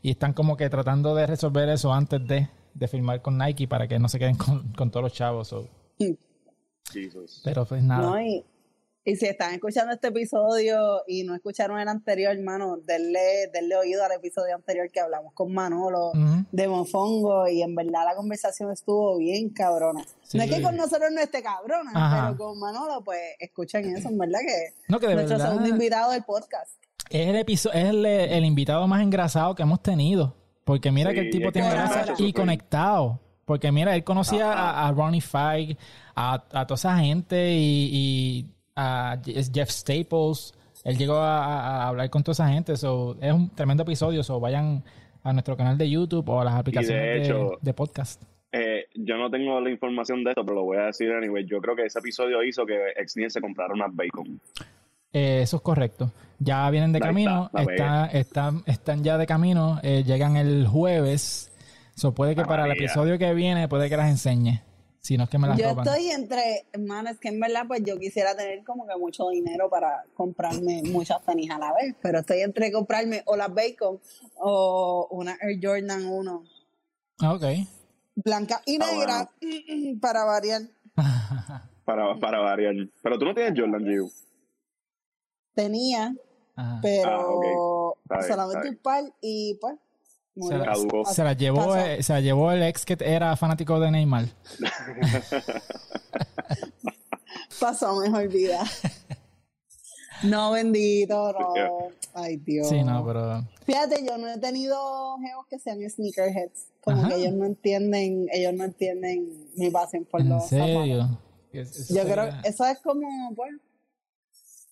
y están como que tratando de resolver eso antes de, de firmar con Nike para que no se queden con, con todos los chavos. Jesus. Pero pues nada. No, y, y si están escuchando este episodio y no escucharon el anterior, hermano, denle, denle oído al episodio anterior que hablamos con Manolo de Mofongo y en verdad la conversación estuvo bien cabrona. Sí. No es que con nosotros no esté cabrona, Ajá. pero con Manolo, pues escuchen eso, en verdad que No, que de nuestro verdad segundo invitado del podcast. es el, episo- es el, el invitado más engrasado que hemos tenido. Porque mira Sí, que el tipo tiene grasa y conectado. Porque mira, él conocía a, a Ronnie Fike, a, a toda esa gente y, y a Jeff Staples. Él llegó a, a hablar con toda esa gente. So, es un tremendo episodio. So, vayan a nuestro canal de YouTube o a las aplicaciones de, hecho, de podcast. Eh, yo no tengo la información de esto, pero lo voy a decir anyway. Yo creo que ese episodio hizo que Exnien se comprara unas bacon. Eh, eso es correcto. Ya vienen de Ahí camino, está, la está, están, están ya de camino, eh, llegan el jueves. So puede que para el episodio que viene, puede que las enseñe. Si no es que me las Yo roban. estoy entre, hermano, es que en verdad pues yo quisiera tener como que mucho dinero para comprarme muchas tenis a la vez, pero estoy entre comprarme o las Bacon o una Air Jordan 1 Ah, Ok. blanca y Ah, negra para variar. Para, para variar. Pero tú no tienes Jordan, Giu. Tenía, Ajá. pero Ah, ok. Está bien, solamente un par y pues Se, la, se la llevó, eh, se la llevó el ex que era fanático de Neymar. pasó a mejor vida. No, bendito, no. Ay, Dios. Sí, no, pero. Fíjate, yo no he tenido geos que sean sneakerheads. Como Ajá. que ellos no entienden, ellos no entienden mi pasión por ¿En los serio? Yo creo, eso es como, pues,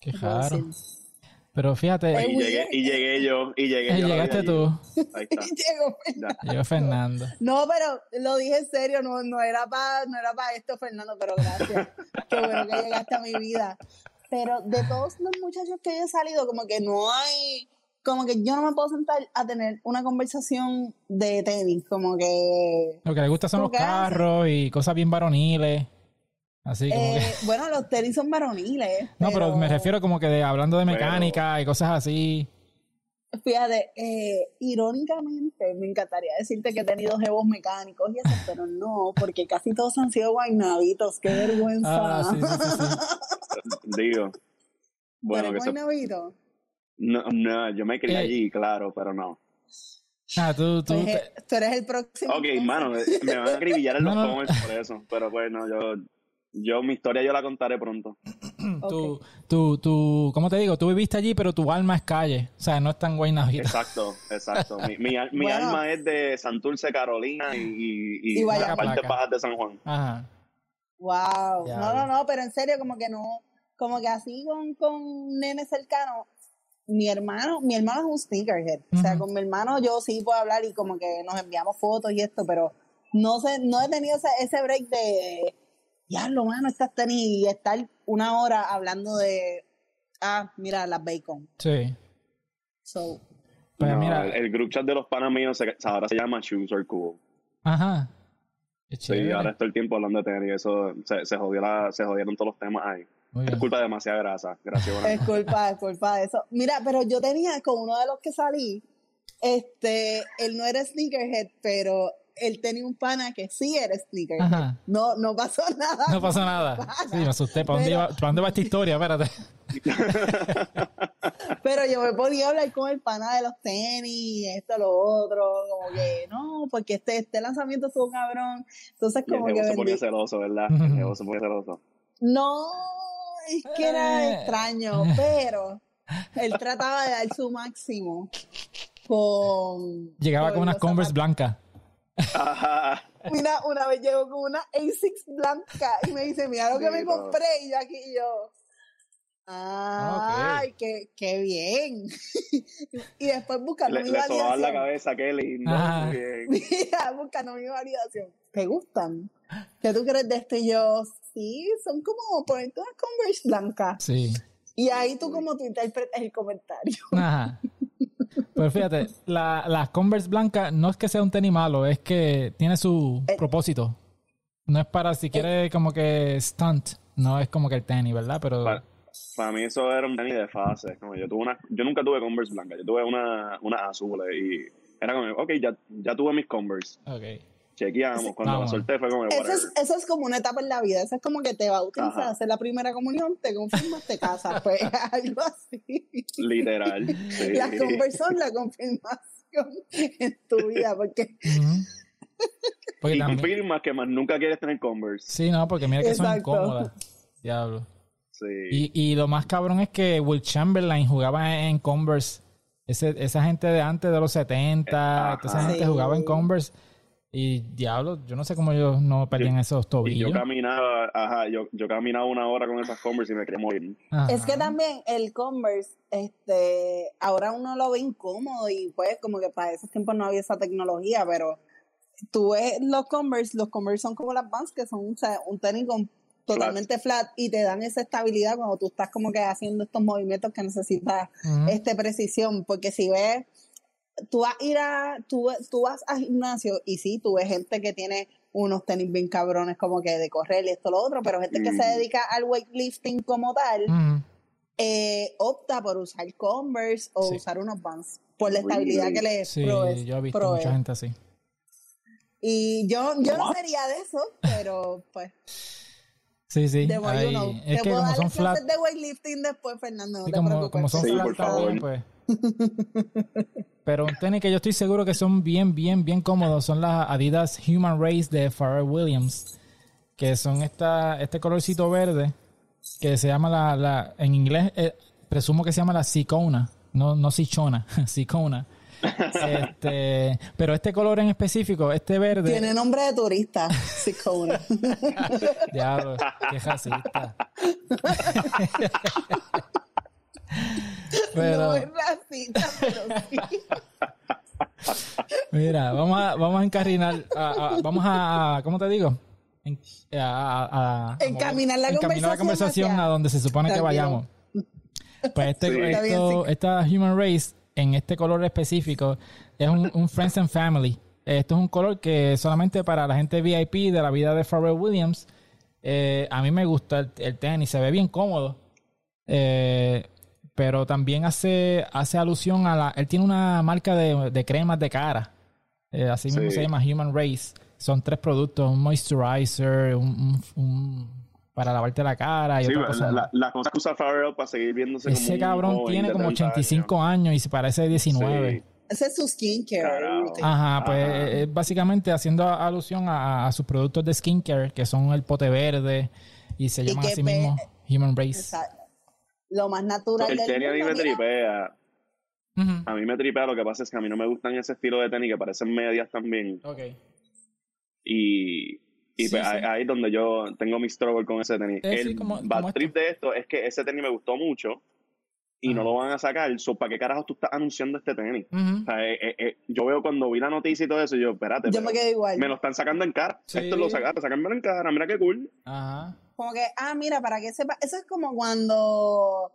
Qué ¿qué puedo raro. decir? Pero fíjate, Y llegué, y llegué yo, y llegué eh, yo. llegaste tú, Ahí está. Llegó Fernando. Llegó Fernando. No, pero lo dije en serio, no, no era para no era para esto, Fernando, pero gracias. Qué bueno que llegaste a mi vida. Pero de todos los muchachos que yo he salido, como que no hay, como que yo no me puedo sentar a tener una conversación de tenis, como que Lo que le gusta son los carros y cosas bien varoniles. Así como Eh, que. bueno, los tenis son varoniles. No, pero me refiero como que de hablando de mecánica y cosas así. Fíjate, eh, irónicamente, me encantaría decirte que he tenido jebos mecánicos y eso, pero no, porque casi todos han sido guaynabitos. Qué vergüenza. Ah, sí, sí, sí, sí. Digo. Bueno, ¿Tú que guaynabito? no, no, yo me crié Eh. allí, claro, pero no. Ah, tú, tú. Pues, te- eh, tú eres el próximo. Ok, mano, me van a acribillar en los No, no. comments por eso. Pero bueno, yo, yo, mi historia yo la contaré pronto. tú, tú, tú, ¿cómo te digo? Tú viviste allí, pero tu alma es calle. O sea, no es tan guaynabita. Exacto, exacto. Mi, mi, mi Bueno. alma es de Santurce, Carolina y, y, Y y las partes bajas de San Juan. Ajá. Wow. Ya, no, no, no, pero en serio, como que no, como que así con, con nenes cercanos. Mi hermano, mi hermano es un sneakerhead. O sea, con mi hermano yo sí puedo hablar y como que nos enviamos fotos y esto, pero no sé, no he tenido ese, ese break de diablo, mano, estas tenis y estar una hora hablando de ah, mira, las bacon. Sí. So, Pues No, mira. el, el group chat de los panas míos se- ahora se llama Shoes Are Cool. Ajá. Sí, ahora estoy el tiempo hablando de tenis. Eso se, se, jodió la- se jodieron todos los temas ahí. Es culpa de demasiada grasa. Gracias, es culpa, es culpa de eso. Mira, pero yo tenía con uno de los que salí, este, él no era sneakerhead, pero él tenía un pana que sí era sneakerhead. Ajá. No, no pasó nada. No pasó nada. Sí, me asusté. ¿Para dónde, Pero- iba, ¿Para dónde va esta historia? Espérate. Pero yo me podía hablar con el pana de los tenis, esto, lo otro, como que no, porque este, este lanzamiento estuvo cabrón. Entonces, Y el como que se ponía celoso, ¿verdad? El jevo se ponía celoso. No, es que era Eh. extraño, pero él trataba de dar su máximo con. Llegaba con unas Converse blancas. Ajá. Una, una vez llegó con una A6 blanca y me dice, mira lo que me compré. Y yo aquí y yo. Ay, qué, qué bien. y después buscando Le, mi le sobaban la validación. cabeza, qué lindo. Bien. Mira, buscando mi validación. ¿Te gustan? ¿Qué tú crees de esto? Y yo, sí, son como ponerte unas Converse blancas. Sí. Y ahí tú como tú interpretas el comentario. Ajá. Pero fíjate, la- las Converse blancas no es que sea un tenis malo, es que tiene su Eh. propósito. No es para si quieres como que stunt, no es como que el tenis, ¿verdad? Pero Para, para mí eso era un tenis de fase. Como yo, tuve una, yo nunca tuve Converse blancas, yo tuve una, una azul y era como, ok, ya, ya tuve mis Converse. Ok. Chequeamos. Cuando la solté fue como, Eso es, eso es como una etapa en la vida. Eso es como que te bautizas, Ajá. haces la primera comunión, te confirmas, te casas. Pues algo así. Literal. sí. La Converse son la confirmación en tu vida. Porque Ujú. Porque Y también, confirmas que más nunca quieres tener Converse. sí, no, porque mira que son incómodas. Diablo. Sí. Y, y lo más cabrón es que Will Chamberlain jugaba en Converse. Ese, esa gente de antes de los 70, Ajá. toda esa gente Sí. jugaba en Converse. Y diablo, yo no sé cómo ellos no perdían esos Y tobillos. yo caminaba, ajá, yo, yo caminaba una hora con esas Converse y me quería morir. Ajá. Es que también el Converse, este, ahora uno lo ve incómodo y pues como que para esos tiempos no había esa tecnología, pero tú ves los Converse, los Converse son como las Vans que son o sea, un tenis con- totalmente flat y te dan esa estabilidad cuando tú estás como que haciendo estos movimientos que necesitas Ujú. este precisión, porque si ves, tú vas a ir a, tú, tú vas a gimnasio y sí, tú ves gente que tiene unos tenis bien cabrones como que de correr y esto lo otro, pero gente que se Mm. dedica al weightlifting como tal, eh, opta por usar Converse o Sí. usar unos Vans por la estabilidad que le Sí, provee- yo he visto provee. mucha gente así. Y yo, yo no sería de eso, pero pues, Sí, sí. de you know. Es Te que puedo como dar son flat, clases de weightlifting después, Fernando, no sí, te como, preocupes. como son Sí, flat por favor. pues. Pero un tenis que yo estoy seguro que son bien, bien, bien cómodos son las Adidas Human Race de Pharrell Williams, que son esta, este colorcito verde que se llama la, la en inglés eh, presumo que se llama la Sicona, no, no Sichona, Sicona. Este, pero este color en específico, este verde, Tiene nombre de turista, Sicona. diablo, qué racista. pero No es racista, pero sí. Mira, vamos a, vamos a encarrinar, a- a- vamos a, ¿cómo te digo? En- a- a- a- Encaminar la encaminar la conversación conversación hacia- a donde se supone que vayamos. Pues este, Sí. Esto- esta Human Race, en este color específico, es un, un Friends and Family. Esto es un color que solamente para la gente VIP de la vida de Pharrell Williams. Eh, a mí me gusta el, el tenis, se ve bien cómodo. Eh, pero también hace, hace alusión a la... Él tiene una marca de, de cremas de cara. Eh, así mismo Sí. se llama Human Race. Son tres productos, un moisturizer, un, un- un- para lavarte la cara y Sí, otra cosa la, la cosa que usa Pharrell para seguir viéndose como Ese un cabrón tiene como 30 85 años. y se parece de años. 19. Sí. Ese es su skincare. Ajá, pues Ajá. eh, básicamente haciendo alusión a, a sus productos de skincare, que son el pote verde y se Y llaman así mismo Human Race. Exacto. Lo más natural El del tenis a mí me mira. tripea. A mí me tripea. Lo que pasa es que a mí no me gustan ese estilo de tenis que parecen medias también. Ok. Y, y Sí, pues, sí. ahí, es donde yo tengo mi struggle con ese tenis. El como- bad como trip de esto es que ese tenis me gustó mucho y no lo van a sacar. So, ¿Para qué carajo tú estás anunciando este tenis? O sea, eh, eh, eh, yo veo cuando vi la noticia y todo eso, yo, espérate, Yo me quedé igual. me lo están sacando en cara. Sí. Esto lo sacaron, sacármelo en cara, mira qué cool. Ajá. Como que, ah, mira, para que sepa, eso es como cuando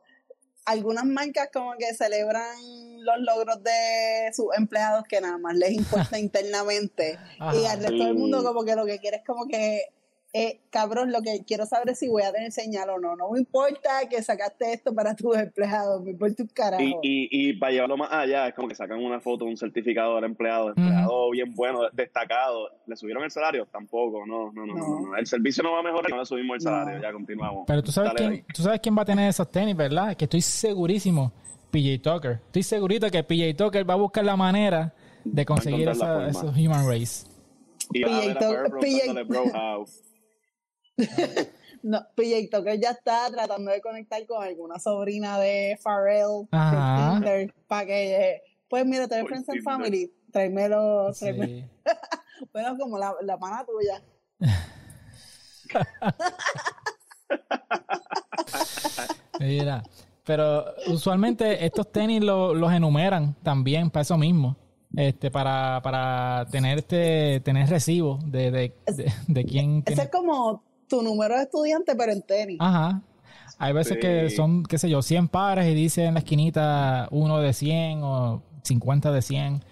algunas marcas como que celebran los logros de sus empleados que nada más les importa internamente Ajá. y al resto del mundo como que lo que quiere es como que eh, cabrón, lo que quiero saber es si voy a tener señal o no. No me importa que sacaste esto para tus empleados, me importa un carajo. Y, y, y para llevarlo más allá, es como que sacan una foto, un certificado del empleado, empleado bien bueno, destacado. ¿Le subieron el salario? Tampoco, no, no, no, no. El servicio no va a mejorar, no le subimos el No. salario, ya continuamos. Pero tú sabes, Dale quién, tú sabes quién va a tener esos tenis, ¿verdad? Que estoy segurísimo. PJ Tucker. Estoy segurito que PJ Tucker va a buscar la manera de conseguir esa- esos Human Race. Y vas a ver a PJ bro, how. No, PJ Tucker ya está tratando de conectar con alguna sobrina de Pharrell para que, eh, pues mira, te Por Friends and. Family, tráemelo, tráemelo. Sí. Bueno, como la, la pana tuya. Mira, pero usualmente estos tenis lo- los enumeran también para eso mismo. Este, para, para tener este, tener recibo de, de, de, de quién tiene. es como tu número de estudiante, pero en tenis. Ajá. Hay veces Sí. que son, qué sé yo, 100 pares y dice en la esquinita uno de 100 o 50 de 100.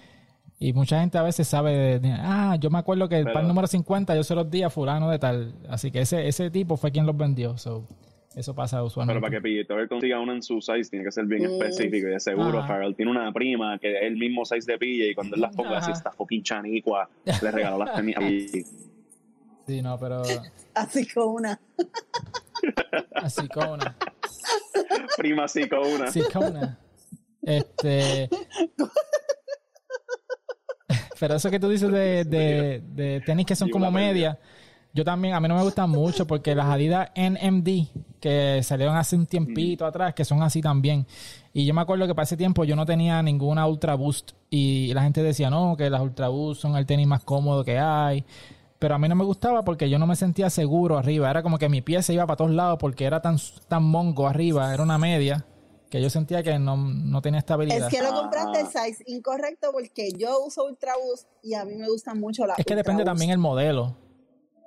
Y mucha gente a veces sabe, de, de, ah, yo me acuerdo que el Pero- par número 50 yo se los di a fulano de tal. Así que ese, ese tipo fue quien los vendió. So, eso pasa usualmente. Pero para que PJ Tucker consiga uno en su size tiene que ser bien Mm. específico y de seguro Ajá. Farrell tiene una prima que es el mismo size de PJ y cuando él las ponga así está fucking chanicua le regaló las tenis a. Sí, no, pero Así con una. así con una. prima así con una Sí, con una. Este. Pero eso que tú dices de, de, de tenis que son como media, yo también, a mí no me gustan mucho porque las Adidas NMD, que salieron hace un tiempito atrás, que son así también. Y yo me acuerdo que para ese tiempo yo no tenía ninguna Ultra Boost y la gente decía, no, que las Ultra Boost son el tenis más cómodo que hay. Pero a mí no me gustaba porque yo no me sentía seguro arriba. Era como que mi pie se iba para todos lados porque era tan, tan mongo arriba, era una media, que yo sentía que no, no tenía estabilidad. Es que lo compraste el size incorrecto porque yo uso Ultra Boost y a mí me gustan mucho las Es que Ultra depende Boost. también el modelo.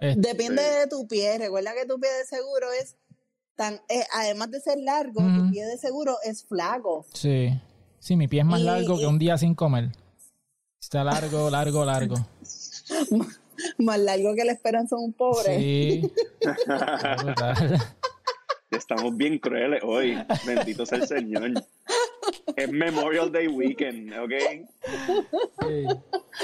Este, Depende de tu pie. Recuerda que tu pie de seguro es tan, eh, además de ser largo, tu pie de seguro es flaco. Sí. Sí, mi pie es más Y- largo que un día sin comer. Está largo, largo, largo. Más largo que la esperanza de un pobre. Sí. Estamos bien crueles hoy. Bendito sea el Señor. Es Memorial Day Weekend, ¿ok? Sí.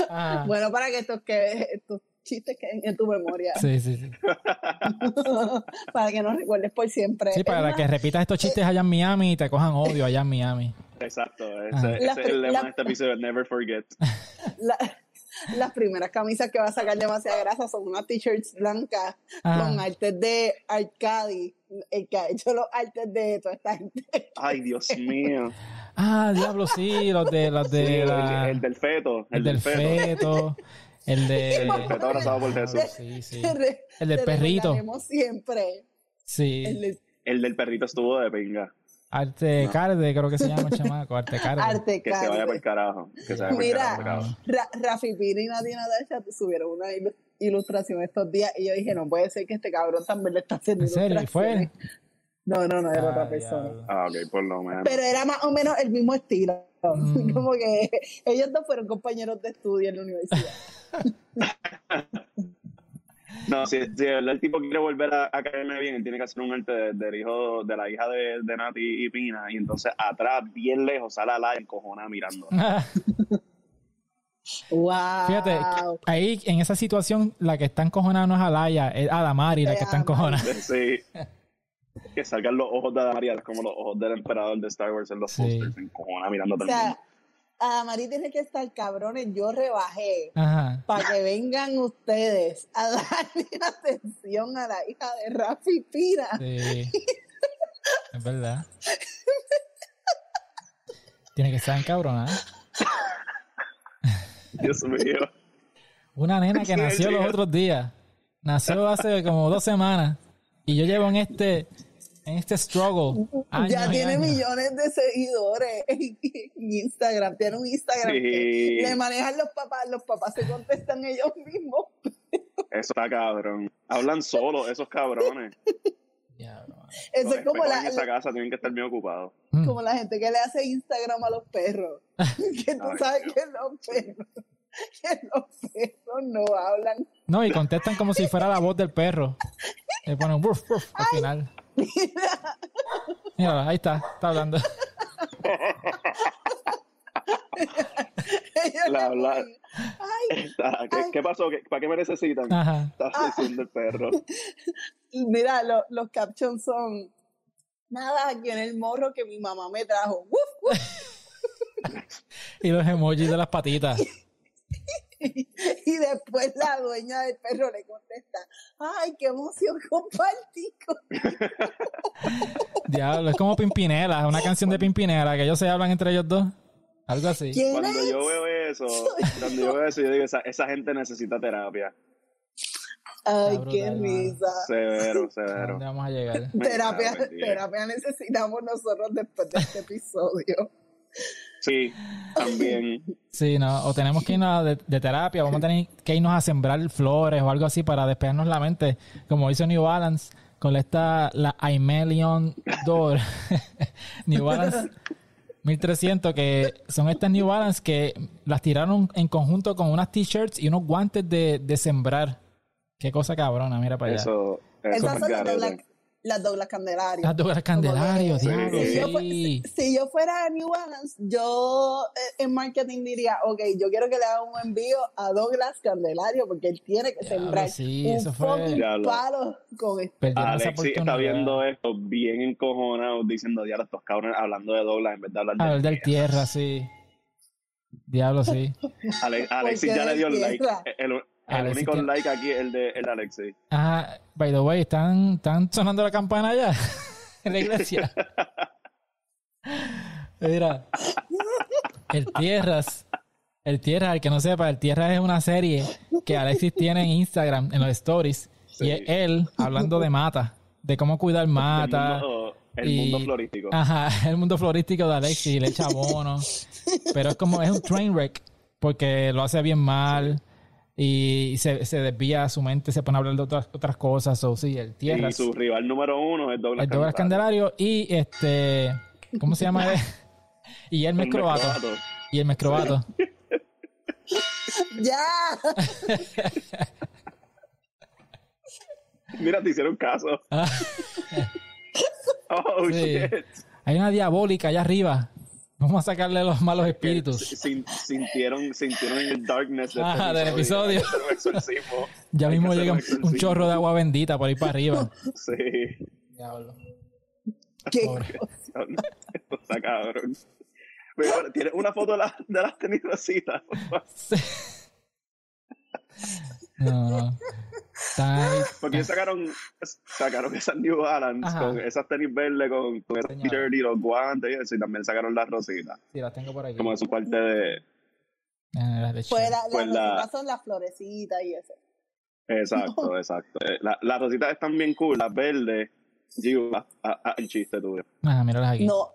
Ah, Bueno, para que estos, que, estos chistes queden en tu memoria. sí, sí, sí. para que nos recuerdes por siempre. Sí, Es para más, que repitas estos chistes allá en Miami y te cojan odio allá en Miami. Exacto. Ese, Ajá. ese La es el lema la- de este episodio, Never Forget. la- las primeras camisas que va a sacar demasiada grasa son unas t-shirts blancas Ah. con artes de Arcadi, el que ha hecho los artes de toda esta gente. Ay, Dios mío. Ah, diablo, sí, los de, los de el, la- el del feto. el del feto, el de... El feto abrazado por Jesús. Sí, sí. Re- El del perrito. siempre. El Sí. de El del perrito estuvo de pinga. Arte Carde, creo que se llama el chamaco, Arte Carde. arte Que se vaya por el carajo. Que se vaya por Mira, carajo. carajo. Ra- Rafi Pina y Natina Dacha subieron una ilu- ilustración estos días y yo dije, no puede ser que este cabrón también le está haciendo ¿En serio? ¿Y fue? ilustraciones. No, no, no, era Ah, otra persona. diablo. Ah, ok, por lo menos. Pero era más o menos el mismo estilo. Mm. Como que ellos dos fueron compañeros de estudio en la universidad. No, si, si el tipo quiere volver a, a caerme bien, él tiene que hacer un arte de- del hijo, de la hija de, de Nati y Pina, y entonces atrás, bien lejos, sale a la encojona mirando. ¡Wow! Fíjate, ahí en esa situación la que está encojonada no es Alaya, es Adamari la que está Adamari. encojonada. Sí. Que salgan los ojos de María, como los ojos del emperador de Star Wars en los Sí. posters, encojona mirando O el sea, a Mari tiene que estar cabrones. Yo rebajé Ajá. para que vengan ustedes a darle atención a la hija de Rafi Pina. Sí. Es verdad. Tiene que estar encabronada. Dios mío. Una nena que nació los otros días. Nació hace como dos semanas. Y yo llevo en este, en este struggle. años ya tiene millones de seguidores en Instagram. Tiene un Instagram Sí. que le manejan los papás. Los papás se contestan ellos mismos. Eso está cabrón. Hablan solos esos cabrones. Mano. Eso Los es como la, en esa casa tienen que estar bien ocupados. Mm. como la gente que le hace Instagram a los perros. que tú Ay, sabes Dios. que los perros, que los perros no hablan. No, y contestan como si fuera la voz del perro. Le ponen woof, woof al final. Mira, ahí está, está hablando. La- la- Ay, Ah, ¿Qué, Ay. qué pasó? ¿Qué- ¿Para qué me necesitan? Ajá. Estaba diciendo el perro. y mira, lo- los captions son nada aquí en el morro que mi mamá me trajo. Wuf, wuf. Y los emojis de las patitas. Y después la dueña del perro le contesta, ay, qué emoción compartí con Diablo, es como Pimpinela, una canción de Pimpinela, que ellos se hablan entre ellos dos. Algo así. ¿Quién Cuando es? yo veo eso, cuando yo veo eso, yo digo, esa, esa gente necesita terapia. Ay, qué risa. Severo, ¿A severo. dónde vamos a llegar? Terapia, terapia necesitamos nosotros después de este episodio. Sí, también. Sí, no, o tenemos que irnos de, de terapia, vamos a tener que irnos a sembrar flores o algo así para despejarnos la mente, como hizo New Balance con esta, la Aimelion Door, New Balance 1300, que son estas New Balance que las tiraron en conjunto con unas t-shirts y unos guantes de, de sembrar. Qué cosa cabrona, mira para allá. Eso, eso Esas es son las las Douglas Candelarias. Las Douglas Candelarios, Como diablo, Sí. Si yo, fue- sí. si- si yo fuera New Balance, yo eh, en marketing diría, ok, yo quiero que le haga un envío a Douglas Candelario porque él tiene que Diablo, sembrar sí, un eso fue- Diablo. palo con esto. Alexi está viendo esto bien encojonado, diciendo, diablo, estos cabrones hablando de Douglas en vez de hablar de A ver, del tierra, sí. Diablo, sí. Ale- Alexis ¿Por qué ya le dio el like. El, El único like aquí es el de, el de Alexis. Ah, by the way, ¿están, están sonando la campana ya en la iglesia. Mira, el Tierras, el Tierras, el que no sepa, el Tierras es una serie que Alexis tiene en Instagram, en los stories, Sí. y es él hablando de mata, de cómo cuidar mata. El mundo, el y- mundo florístico. Ajá, el mundo florístico de Alexis, le echa abono. Pero es como, es un train wreck, porque lo hace bien mal y se, se desvía su mente, se pone a hablar de otras, otras cosas. O sí, el y Tierras, su rival número uno es Douglas el Douglas Candelario. Candelario y este, ¿cómo se llama? y el El Mescrobato. Mescrobato. Y el Mescrobato. ¡Ya! Mira, te hicieron caso. Oh, Sí. shit. hay una diabólica allá arriba. Vamos a sacarle los malos espíritus. Sin- sintieron, sintieron en el darkness de Ajá, del episodio. Ya Hay mismo llega un chorro de agua bendita por ahí para arriba. Sí. Diablo. ¿Qué? Pobre. Esto está cabrón. Pero, ¿Tienes una foto de, la, de las tenis rositas? Sí. No. Porque ellos sacaron, sacaron esas New Balance Ajá. con esas tenis verdes, con, con esas t-shirt y los guantes y eso, y también sacaron las rositas. Sí, las tengo por aquí. Como su parte de... Ah, las de Pues la- Pues las la- rositas son las florecitas y eso. Exacto, exacto. Eh, la- las rositas están bien cool, las verdes. Giu, ah, ah, ah, el chiste tuyo. Ajá, míralas aquí. No.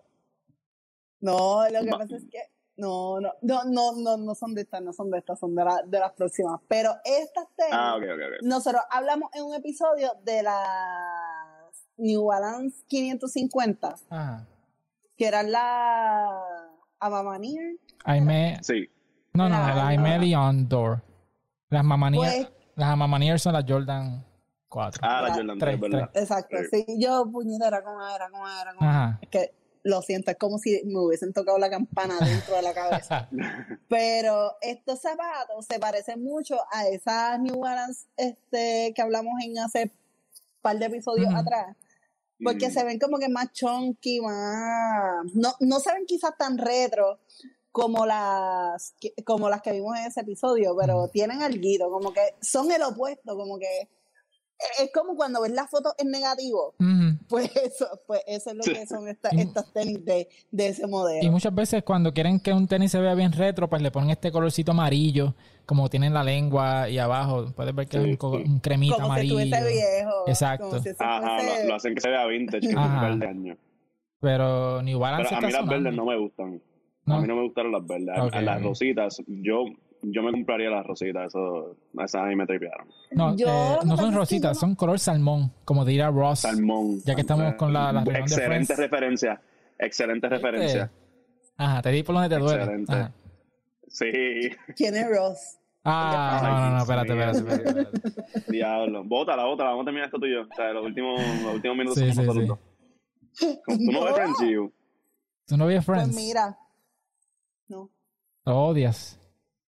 No, lo que Va- pasa es que no, no, no, no, no, no son de estas, no son de estas, son de, la- de las próximas. Pero estas tenis, Ah, ok, ok, ok. nosotros hablamos en un episodio de las New Balance 550, Ajá. que eran la Amamanier. Aime. Sí, No, no, Ah, las Aime Leon Door. Las Mamanier. Pues, Las Mamanier son las Jordan 4. ah, la Tres, Jordan tres, 3, ¿verdad? exacto, Sí. yo puñetera como era, como era, como Ajá. Es que lo siento, es como si me hubiesen tocado la campana dentro de la cabeza. Pero estos zapatos se parecen mucho a esas New Balance este, que hablamos en hace par de episodios atrás. Porque Mm. se ven como que más chunky, más... No, no se ven quizás tan retro como las que, como las que vimos en ese episodio, pero tienen algo, como que son el opuesto, como que es como cuando ves las fotos en negativo, pues eso, pues eso es lo que son estas, estas tenis de, de ese modelo. Y muchas veces cuando quieren que un tenis se vea bien retro, pues le ponen este colorcito amarillo, como tienen la lengua y abajo. Puedes ver que es un, sí. un cremita como amarillo. si viejo. Exacto. Como si Ajá, fuese- lo, lo hacen que se vea vintage, que. Pero New Balance Pero a mí las verdes no me gustan. No. A mí no me gustaron las verdes. A- las rositas, yo, yo me compraría las rositas. Eso, esas a mí me tripearon. No, Yo, eh, no son rositas, no- son color salmón, como diría Ross. Salmón. Ya que estamos con la- la de Excelente referencia. Excelente referencia. Ajá, te di por donde te duele. Excelente. Ajá. Sí, ¿Quién es Ross? Ah, Ay, no, no, no, espérate, espérate, espérate. espérate. diablo. Bótala, bótala. Vamos a terminar esto tú y yo. O sea, los últimos, los últimos minutos Sí, somos sí, nosotros sí. Tú no ves No. Friends, Giu? ¿Tu novia Pues Friends? mira, no. Lo odias.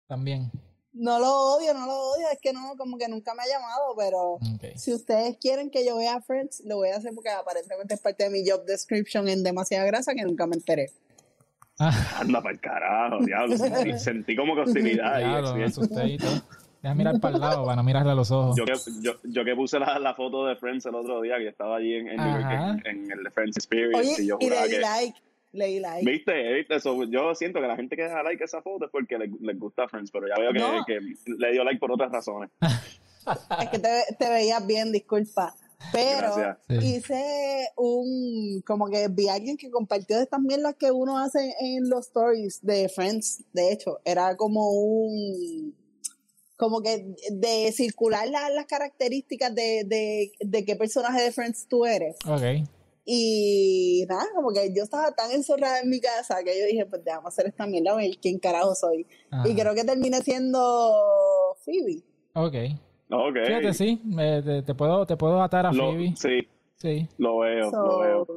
También. No lo odio, no lo odio, es que no, como que nunca me ha llamado, pero si ustedes quieren que yo vea Friends, lo voy a hacer porque aparentemente es parte de mi job description en demasiada grasa que nunca me enteré. Ah, Anda para el carajo, diablo. Sentí, sentí como que hostilidad. ahí, diablo, me asusté y todo. Deja mirar para el lado para no mirarle a los ojos. Yo que, yo, yo que puse la, la foto de Friends el otro día, que estaba allí en, en, New York, Ajá. en, en el Friends Experience, Oye, y yo y juraba le di que... like, le di like. ¿Viste? ¿Viste? Eso, yo siento que la gente que deja like a esa foto es porque les, les gusta Friends, pero ya veo que, No. que le dio like por otras razones. Es que te, te veías bien, disculpa. Pero Gracias. Hice un, como que vi a alguien que compartió de estas mierdas que uno hace en los stories de Friends, de hecho, era como un, como que de circular la- las características de, de, de qué personaje de Friends tú eres. Ok. Y nada, como que yo estaba tan encerrada en mi casa que yo dije, pues déjame hacer esta mierda, a ver quién carajo soy. Ajá. Y creo que terminé siendo Phoebe. Ok. Ok. Fíjate, sí. eh, te, te puedo, te puedo atar a Lo- Phoebe. sí, Sí. lo veo, So, lo veo.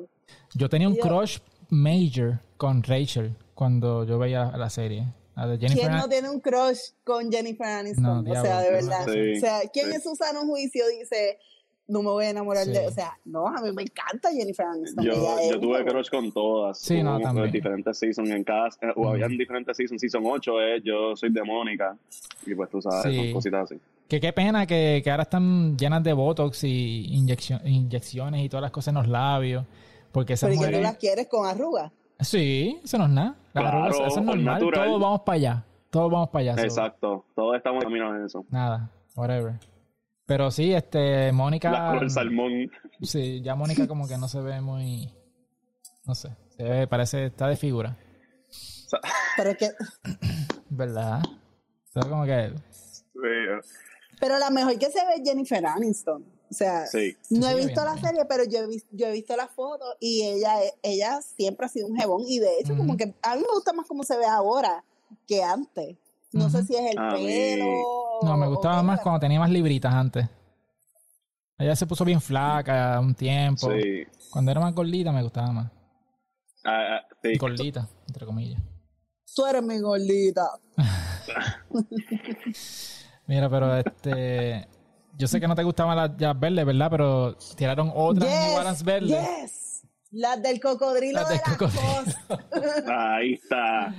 Yo tenía un Yo- crush major con Rachel cuando yo veía la serie. La de Jennifer ¿Quién no tiene un crush con Jennifer Aniston? No, o diablo, sea, de verdad. sí, o sea, ¿quién sí. en su sano juicio dice, no me voy a enamorar Sí. de... O sea, no, a mí me encanta Jennifer Aniston. Yo, yo tuve crush con todas. Sí, no, también. diferentes seasons en cada... eh, o habían diferentes seasons. Season 8 es Yo soy de Mónica. Y pues tú sabes, Sí. son cositas así. Que qué pena que, que ahora están llenas de botox y inyeccio- inyecciones y todas las cosas en los labios. Porque esas Pero ¿y que mujeres... las quieres con arrugas? Sí, eso no es nada. Las Claro, arrugas, eso es al normal. natural. Todos vamos para allá. Todos vamos para allá. Exacto. Todos estamos camino a eso. Nada, whatever. Pero sí, este, Mónica... La color salmón. Sí, ya Mónica como que no se ve muy... No sé, se ve, parece, está de figura. Pero es que, ¿Verdad? Está como que... Sí. pero la mejor que se ve es Jennifer Aniston. O sea, sí. no he visto la serie, pero yo he, vis- yo he visto las fotos y ella, ella siempre ha sido un jebón. Y de hecho, como que a mí me gusta más cómo se ve ahora que antes. No sé si es el A mí- pelo. No, me gustaba más cuando tenía más libritas antes. Ella se puso bien flaca un tiempo. Sí. Cuando era más gordita me gustaba más. Ah, ah, sí. Gordita, entre comillas. Tú eres mi gordita. Mira, pero este... Yo sé que no te gustaban las jazz verdes, ¿verdad? Pero tiraron otras New Balance verdes. yes. Las del cocodrilo Las de del las cocodrilo. Ahí está.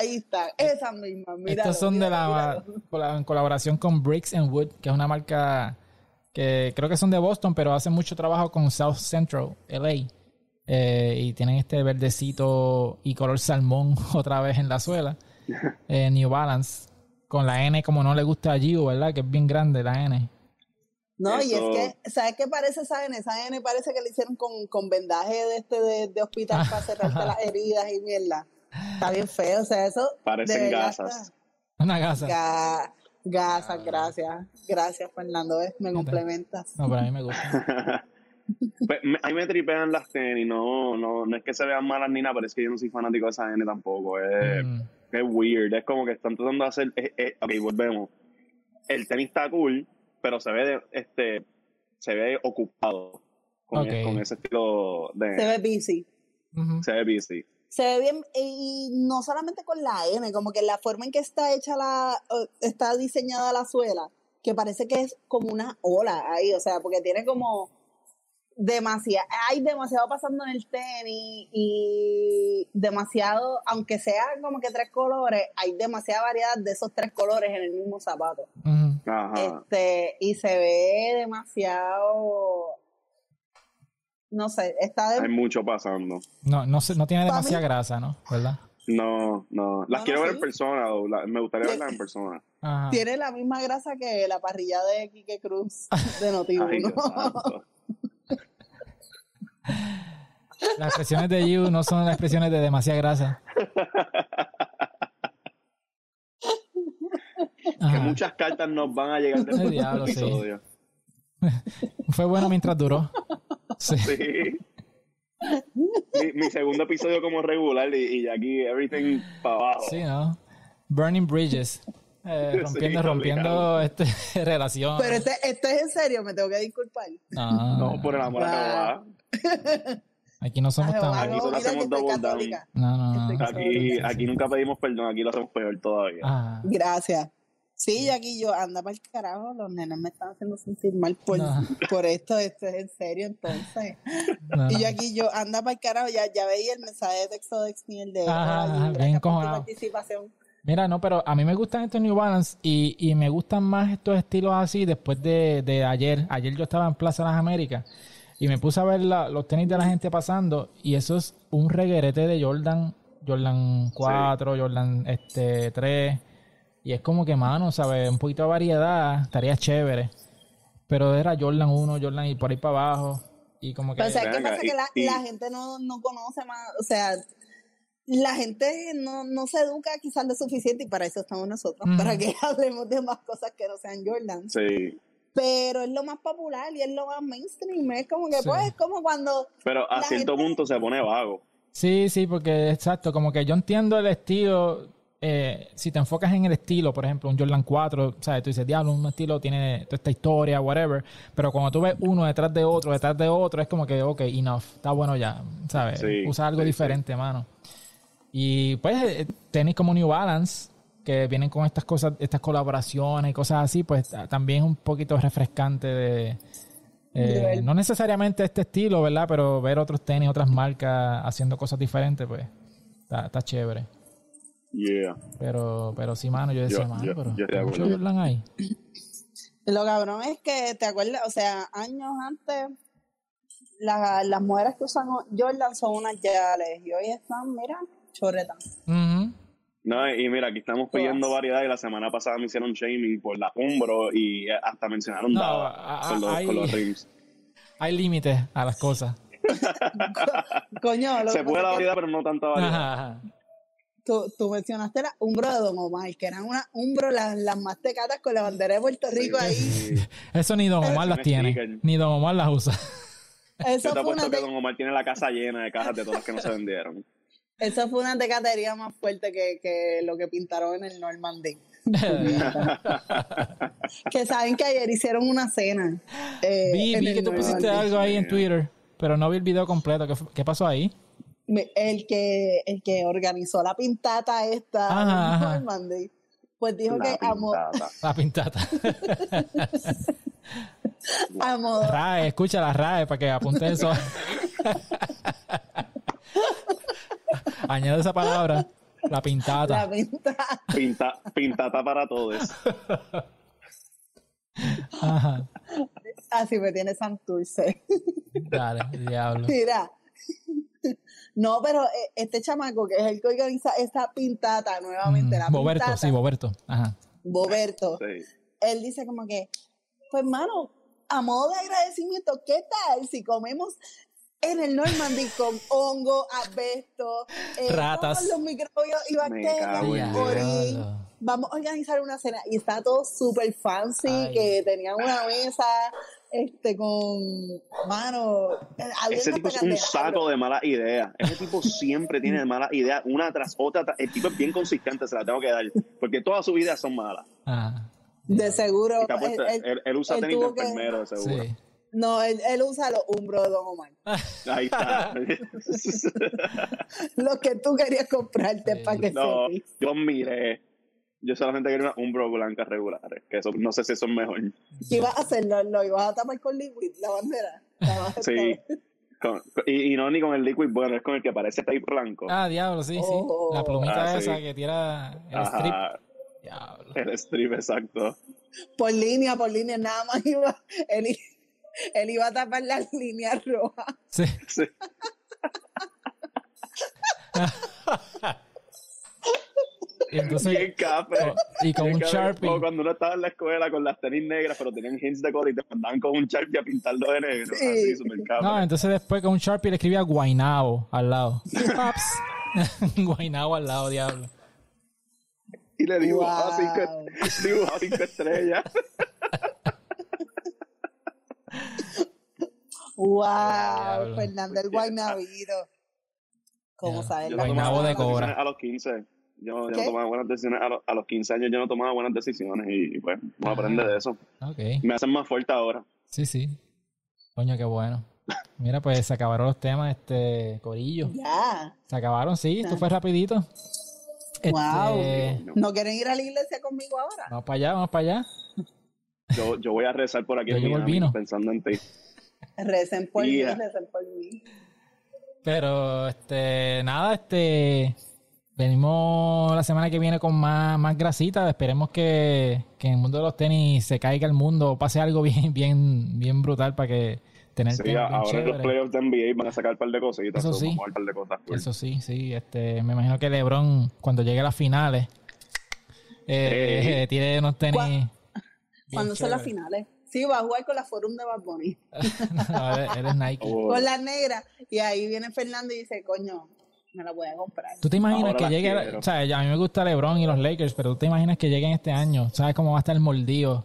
Ahí está, esas mismas. Míralo, Estas son de la, en colaboración con Bricks and Wood, que es una marca que creo que son de Boston, pero hacen mucho trabajo con South Central, LA. Eh, y tienen este verdecito y color salmón otra vez en la suela. Eh, New Balance. Con la N como no le gusta a Gio, ¿verdad? Que es bien grande la N. No, y es que, ¿sabes qué parece esa N? Esa N parece que le hicieron con, con vendaje de este de, de hospital para cerrarte las heridas y mierda. Está bien feo, o sea, eso. Parecen gasas. está- Una gasa. Ga- gasas, gracias. Gracias, Fernando, ¿ves? me complementas. No, pero a mí me gusta. Pues, me- a mí me tripean las tenis, no, no, no es que se vean malas ni nada, pero es que yo no soy fanático de esa N tampoco. Es, Mm, es weird, es como que están tratando de hacer. es- es- ok, volvemos. El tenis está cool, pero se ve, de- este, se ve ocupado con, con ese estilo de. Se ve busy. se ve busy. Se ve bien, y no solamente con la N, como que la forma en que está hecha la, está diseñada la suela, que parece que es como una ola ahí, o sea, porque tiene como demasiado, hay demasiado pasando en el tenis y demasiado, aunque sean como que tres colores, hay demasiada variedad de esos tres colores en el mismo zapato. Ujú. Ajá. Este, y se ve demasiado, no sé, está de, Hay mucho pasando. No, no, se- no tiene demasiada mí- grasa, ¿no? ¿Verdad? No, no. Las No, quiero no, ver sí. en persona, o la- me gustaría verlas en persona. Ajá. tiene la misma grasa que la parrilla de Quique Cruz de noti Ay, Dios santo. Las expresiones de You no son las expresiones de demasiada grasa. Que muchas cartas nos van a llegar después Ay, de este diablo, sí. episodio. Fue bueno mientras duró. Sí. Sí. mi, mi segundo episodio como regular y, y aquí everything para abajo. Sí, ¿no? Burning Bridges. Eh, rompiendo, Sí, rompiendo este, relaciones. Pero este, este es en serio, me tengo que disculpar. No, No, por el amor a Jehová. Aquí no somos tan... Aquí solo hacemos double down. No, no, Aquí, aquí nunca pedimos perdón, aquí lo hacemos peor todavía. Ah, Gracias. Sí, aquí yo, anda para el carajo, los nenes me están haciendo sentir mal por, No. por esto, esto es en serio entonces. no, Y yo aquí yo, anda para el carajo, ya, ya veía el mensaje de texto de Xniel de Ajá, "Ay, ajá, gracias bien encojonado. participación. Mira, no, pero a mí me gustan estos New Balance y, y me gustan más estos estilos así después de, de ayer. Ayer yo estaba en Plaza Las Américas y me puse a ver la- los tenis de la gente pasando y eso es un reguerete de Jordan, Jordan 4, Jordan este 3 y es como que, mano, ¿sabes? Un poquito de variedad, estaría chévere. Pero era Jordan 1, Jordan y por ahí para abajo y como que... Pero ¿sabes qué pasa? y- que la, y- la gente no, no conoce más, o sea, la gente no, no se educa quizás lo suficiente y para eso estamos nosotros, para que hablemos de más cosas que no sean Jordan. Sí. Pero es lo más popular y es lo más mainstream, es como que Sí. pues, es como cuando Pero a cierto gente- punto se pone vago. Sí, sí, porque exacto, como que yo entiendo el estilo, eh, si te enfocas en el estilo, por ejemplo, un Jordan 4, ¿sabes? Tú dices, diablo, un estilo tiene toda esta historia, whatever, pero cuando tú ves uno detrás de otro, detrás de otro, es como que, ok, enough, está bueno ya, ¿sabes? Sí, Usa algo sí, diferente, mano. Y pues eh, tenis como New Balance, que vienen con estas cosas, estas colaboraciones y cosas así, pues ta- también es un poquito refrescante de... eh, no necesariamente este estilo, ¿verdad? Pero ver otros tenis, otras marcas haciendo cosas diferentes, pues está, está chévere. Yeah. Pero, pero sí, mano, yo decía, Yo- mano, yo- pero de mucho. Jordan ahí. Lo cabrón es que, ¿te acuerdas? O sea, años antes, la- las mujeres que usan Jordan son unas yales y hoy están, mira, chorretas. Ujú. No, y mira, aquí estamos pidiendo variedad y la semana pasada me hicieron shaming por la Umbro y hasta mencionaron No, Dava a- a- con, los, hay- con los rims. Hay límites a las cosas. Coño, lo Se puede la variedad, pero no tanta variedad. Ajá, ajá. tú, tú mencionaste la Umbro de Don Omar, que eran una Umbro, las, las más tecatas con la bandera de Puerto Rico ahí. Sí. Eso ni Don Omar las tiene. Ni Don Omar las usa. Eso Yo te fue, una apuesto que Don Omar tiene la casa llena de cajas de todas las que no se vendieron. Eso fue una tecatería más fuerte que, que lo que pintaron en el Normandy. Que saben que ayer hicieron una cena. eh, vi, vi que tú pusiste algo ahí en Twitter, pero no vi el video completo. ¿Qué, pasó ahí? El que el que organizó la pintata esta Ajá, en ajá. Normandy, pues dijo La que pintata. La pintata. a modo RAE, escucha la RAE para que apunte eso. Añade esa palabra. La la pintata. pintata Pinta, pintata para todos. Ajá. así me tiene Santurce. Dale, diablo. Mira. No, pero eh, este chamaco que es el que organiza esta pintata nuevamente, la Mm, Boberto, pintata, sí, Boberto. Ajá. Boberto, Sí. él dice como que, pues mano, a modo de agradecimiento, ¿qué tal si comemos en el Normandy con hongo, asbesto, eh, Ratas. todos los microbios y bacterias orín? Vamos a organizar una cena y está todo súper fancy, Ay. que tenían una mesa este con mano eh, Ese tipo es un saco de malas ideas. Ese tipo siempre tiene malas ideas, una tras otra. tra- El tipo es bien consistente, se la tengo que dar. Porque todas sus ideas son malas. Ajá. de seguro él- él- él, él usa él tenis de que- de seguro. Sí. No él, él usa los umbros de Don Omar Ahí está. lo que tú querías comprarte para que no, sepas. yo miré. Yo solamente quería una Umbro blancas regulares. Que eso, no sé si son mejor. ¿Qué ibas a hacerlo? ¿Lo ibas a tapar con liquid, la bandera? La Sí. Con- y, y no ni con el liquid bueno, es con el que parece tape blanco. Ah, diablo, sí, sí. Oh. La plumita Ah, sí. esa que tira el strip. Diablo. el strip, exacto. por línea, por línea, nada más iba, i- él iba a tapar las líneas rojas. Sí. Sí. Y entonces, Bien café. oh, y con Bien un café. Sharpie. Como cuando uno estaba en la escuela con las tenis negras, pero tenían hints de color y te mandaban con un Sharpie a pintarlo de negro. Sí. Así, super café. No, entonces después con un Sharpie le escribía Guainao al lado. Guainao al lado, diablo. y le digo, Wow. cinco, dibujaba cinco estrellas. ¡Wow! Diablo. Fernando el Guaynabito. ¿Cómo sabes? Yo la no tomaba de cobra. A los 15. Yo, yo no tomaba buenas decisiones. A, los- a los 15 años yo no tomaba buenas decisiones y, pues uno aprende de eso. Ok. Me hacen más fuerte ahora. Sí, sí. Coño, qué bueno. Mira, pues se acabaron los temas, este, Corillo. Ya. Se acabaron, sí, esto fue rapidito. Este, Wow. ¿No quieren ir a la iglesia conmigo ahora? Vamos para allá, vamos para allá. Yo, yo voy a rezar por aquí Yo en llevo el Miami, vino. pensando en ti. Recen por Yeah. mí, recen por mí. Pero, este, nada, este, venimos la semana que viene con más, más grasita. Esperemos que, que en el mundo de los tenis se caiga el mundo, pase algo bien, bien, bien brutal para que tener Sí, ahora los playoffs de NBA van a sacar un par de cositas. Eso so, sí. vamos a ver un par de cosas. cool. Eso sí, sí, este, me imagino que LeBron cuando llegue a las finales eh, Eh. tiene unos tenis. ¿Cuá- bien ¿Cuándo son las finales? Sí, va a jugar con la Forum de Bad Bunny. No, eres, eres Nike. Oh, Con las negras. Y ahí viene Fernando y dice, coño, me la voy a comprar. ¿Tú te imaginas Ahora que llegue, quiero. o sea, ya a mí me gusta LeBron y los Lakers, pero tú te imaginas que lleguen este año, ¿sabes cómo va a estar el mordido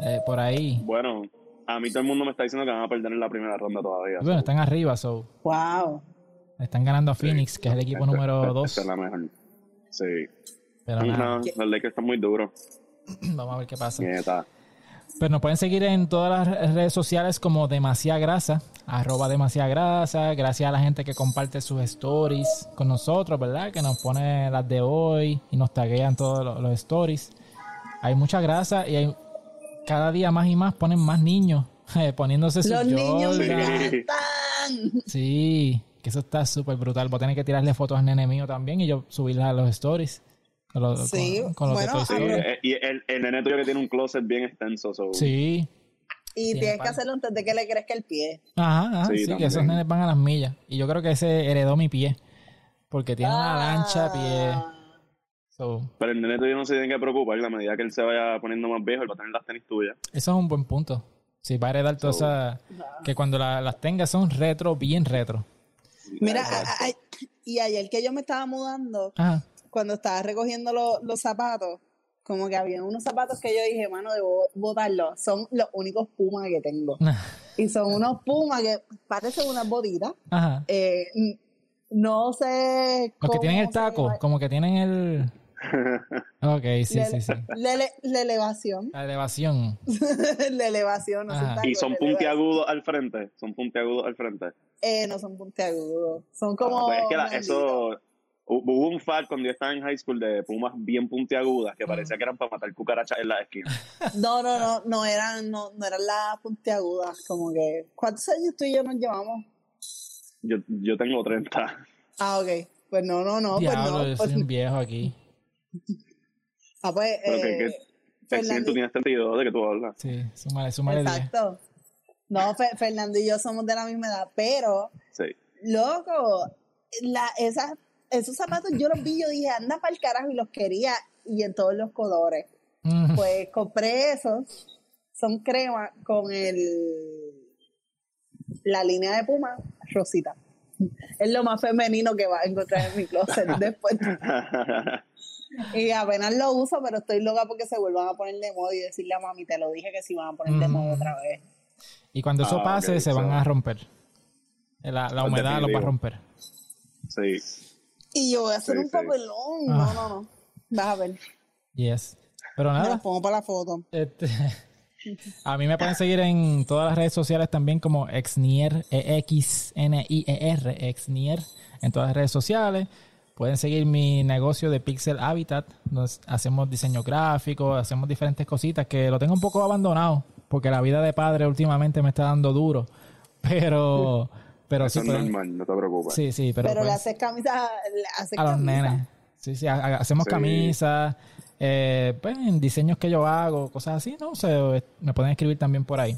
eh, por ahí? Bueno, a mí todo el mundo me está diciendo que van a perder en la primera ronda todavía. Bueno, so, están arriba, so, Wow. están ganando a Phoenix, que es el equipo número esta- 2. esta es la mejor. Sí. Pero nada, No, los Lakers están muy duros. vamos a ver qué pasa. Nieta. Pues nos pueden seguir en todas las redes sociales como Demasiada Grasa, arroba Demasiada Grasa. Gracias a la gente que comparte sus stories con nosotros, ¿verdad? Que nos pone las de hoy y nos taguean todos los, los stories. Hay mucha grasa y hay, cada día más y más ponen más niños eh, poniéndose sus Los niños. Sí. Sí, que eso está súper brutal. Voy a tener que tirarle fotos al nene mío también y yo subirlas a los stories. Con lo- con- Sí, con de bueno, Sí, eh, y el, el nene tuyo que tiene un closet bien extenso. so- Sí. Y Tiene tienes que hacerlo antes de que le crezca el pie. Ajá, ajá, Sí, sí, que esos nenes van a las millas. Y yo creo que ese heredó mi pie. Porque tiene una lancha pie. Ah. So, Pero el nene tuyo no se tiene que preocupar. A medida que él se vaya poniendo más viejo, él va a tener las tenis tuyas. eso es un buen punto. Si va a heredar todas So- esas... Que cuando la- las tenga son retro, bien retro. Mira, a- a- y ayer que yo me estaba mudando, Ajá. Cuando estaba recogiendo lo- los zapatos, como que había unos zapatos que yo dije, mano, debo botarlos. Son los únicos pumas que tengo. Y son unos pumas que parecen unas botitas. Ajá. Eh, no sé Los que tienen el taco, como que tienen el... Ok, sí, sí, sí. La, ele- la elevación. La elevación. la elevación, no son y son puntiagudos al frente. Son puntiagudos al frente. Eh, no son puntiagudos. Son como. Ah, pues es que la- eso. Hu- Hubo un fad cuando yo estaba en high school de pumas bien puntiagudas que parecía que eran para matar cucarachas en la esquina. No, no, no, no eran, no, no eran las puntiagudas. Como que. ¿Cuántos años tú y yo nos llevamos? Yo, yo tengo 30. Ah, ok. Pues no, no, no. Pues Diablo, no. yo Pues, soy un viejo aquí. ah, pues. Pero que- eh, que- Fernando- Si tú tienes 32, ¿de que tú hablas? Sí, súmale, súmale 10. Exacto. No, Fe- Fernando y yo somos de la misma edad, pero, Sí. loco, la, esas, esos zapatos yo los vi, yo dije, anda para el carajo y los quería y en todos los colores. Mm, Pues compré esos, son crema con el la línea de puma rosita. Es lo más femenino que va a encontrar en mi closet después. Y apenas lo uso, pero estoy loca porque se vuelvan a poner de moda y decirle a mami, te lo dije que se iban a poner de Mm. moda otra vez. Y cuando eso Ah, pase, se van a romper. La, la humedad los va a romper. sí. Y yo voy a hacer Sí, un sí. papelón. Ah. No, no, no. Vas a ver. Yes. Pero Me nada, las pongo para la foto. este, a mí me pueden seguir en todas las redes sociales también como Exnier, E E-X-N-I-E-R, Exnier, en todas las redes sociales. Pueden seguir mi negocio de Pixel Habitat. Nos hacemos diseño gráfico, hacemos diferentes cositas que lo tengo un poco abandonado porque la vida de padre últimamente me está dando duro. Pero, pero Eso sí, es pueden- normal, no te preocupes. sí, sí, pero, Pero, le pueden- haces camisa, le haces a los camisa. nenes. Sí, sí, ha- ha- hacemos Sí. camisas, eh, pues, en diseños que yo hago, cosas así, ¿no? O sea, me pueden escribir también por ahí.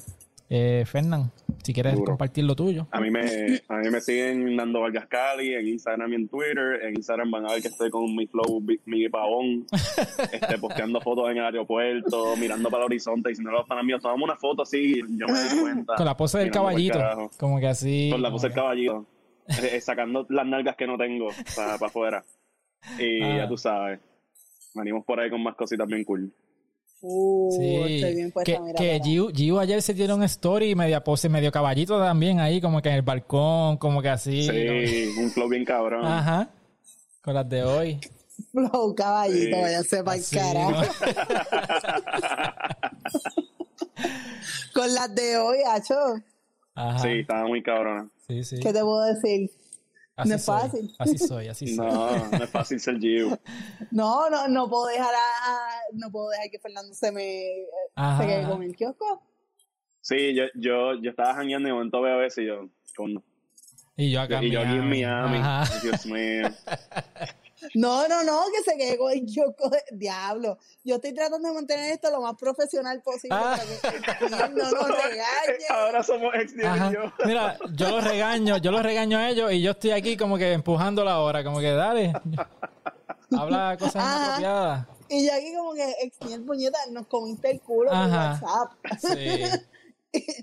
Eh, Fernán, si quieres compartir lo tuyo. A mí me, a mí me siguen Nando Vargas Cali en Instagram y en Twitter. En Instagram van a ver que estoy con mi flow, mi- pavón, este, posteando fotos en el aeropuerto, mirando para el horizonte, diciendo los panas míos, tomamos una foto así, yo me doy cuenta. Con la pose del caballito. Como que así. Con la pose del caballito. Eh, eh, sacando las nalgas que no tengo para afuera. Y Ah. ya tú sabes. Venimos por ahí con más cositas bien cool. Uh, que- estoy bien Sí, puesta, que, mira, que para- Giu, Giu ayer se dieron story, media pose, medio caballito también ahí, como que en el balcón, como que así. Sí, un flow bien cabrón. Ajá. Con las de hoy. Flow caballito, Sí. vaya sepa el Así, carajo. ¿no? Con las de hoy, Hacho, Ajá. Sí, estaba muy cabrón. Sí, sí. ¿qué te puedo decir? Así no es soy, fácil. Así soy, así soy. No, no es fácil ser Giu. No, no, no puedo dejar a, no puedo dejar que Fernando se me Ajá, se quede ajá. con el kiosco. Sí, yo, yo, yo estaba jangueando y de momento veo eso y yo, con, Y yo acá y yo aquí en Miami. Ajá. Dios mío. No, no, no, que se quede el de diablo. Yo estoy tratando de mantener esto lo más profesional posible Ah. para que el no nos regañe. Ahora somos ex y yo. Mira, yo los regaño, yo los regaño a ellos y yo estoy aquí como que empujando la hora, como que dale. Habla cosas Ajá. inapropiadas. Y yo aquí como que, extiende puñeta, nos comiste el culo Ajá. por WhatsApp. Sí.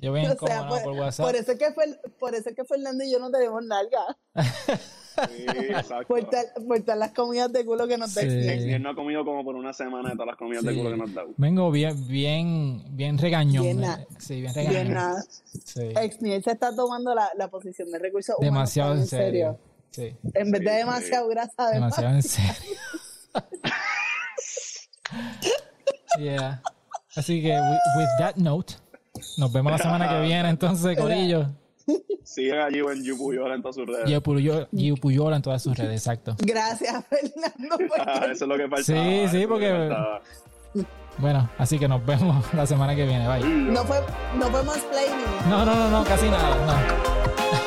Yo bien O sea, incómodo por, por WhatsApp. por eso es que fue, por eso es que Fernando y yo no tenemos nalga. Sí, exacto. Por, tal- por las comidas de culo que nos da Sí. Exniel. Exniel no ha comido como por una semana de todas las comidas de culo que nos dado. Vengo bien, bien, bien regañón. Bien eh. Sí, bien regañón. Bien nada. Sí. Exniel se está tomando la, la posición de recursos humanos Demasiado en serio. Sí, En vez de Sí, demasiado grasa de demasiado en serio. yeah. Así que, with, with that note, nos vemos la semana que viene entonces, Corillo. Sigan allí en Yupuyola en todas sus redes. Gio Puyola, Puyola en todas sus redes, exacto. Gracias, Fernando. Ah, porque- eso es lo que faltaba. Sí, sí, porque-. Bueno, así que nos vemos la semana que viene. Bye. no fue, no fue mansplaining. No, no, no, no, casi nada. No.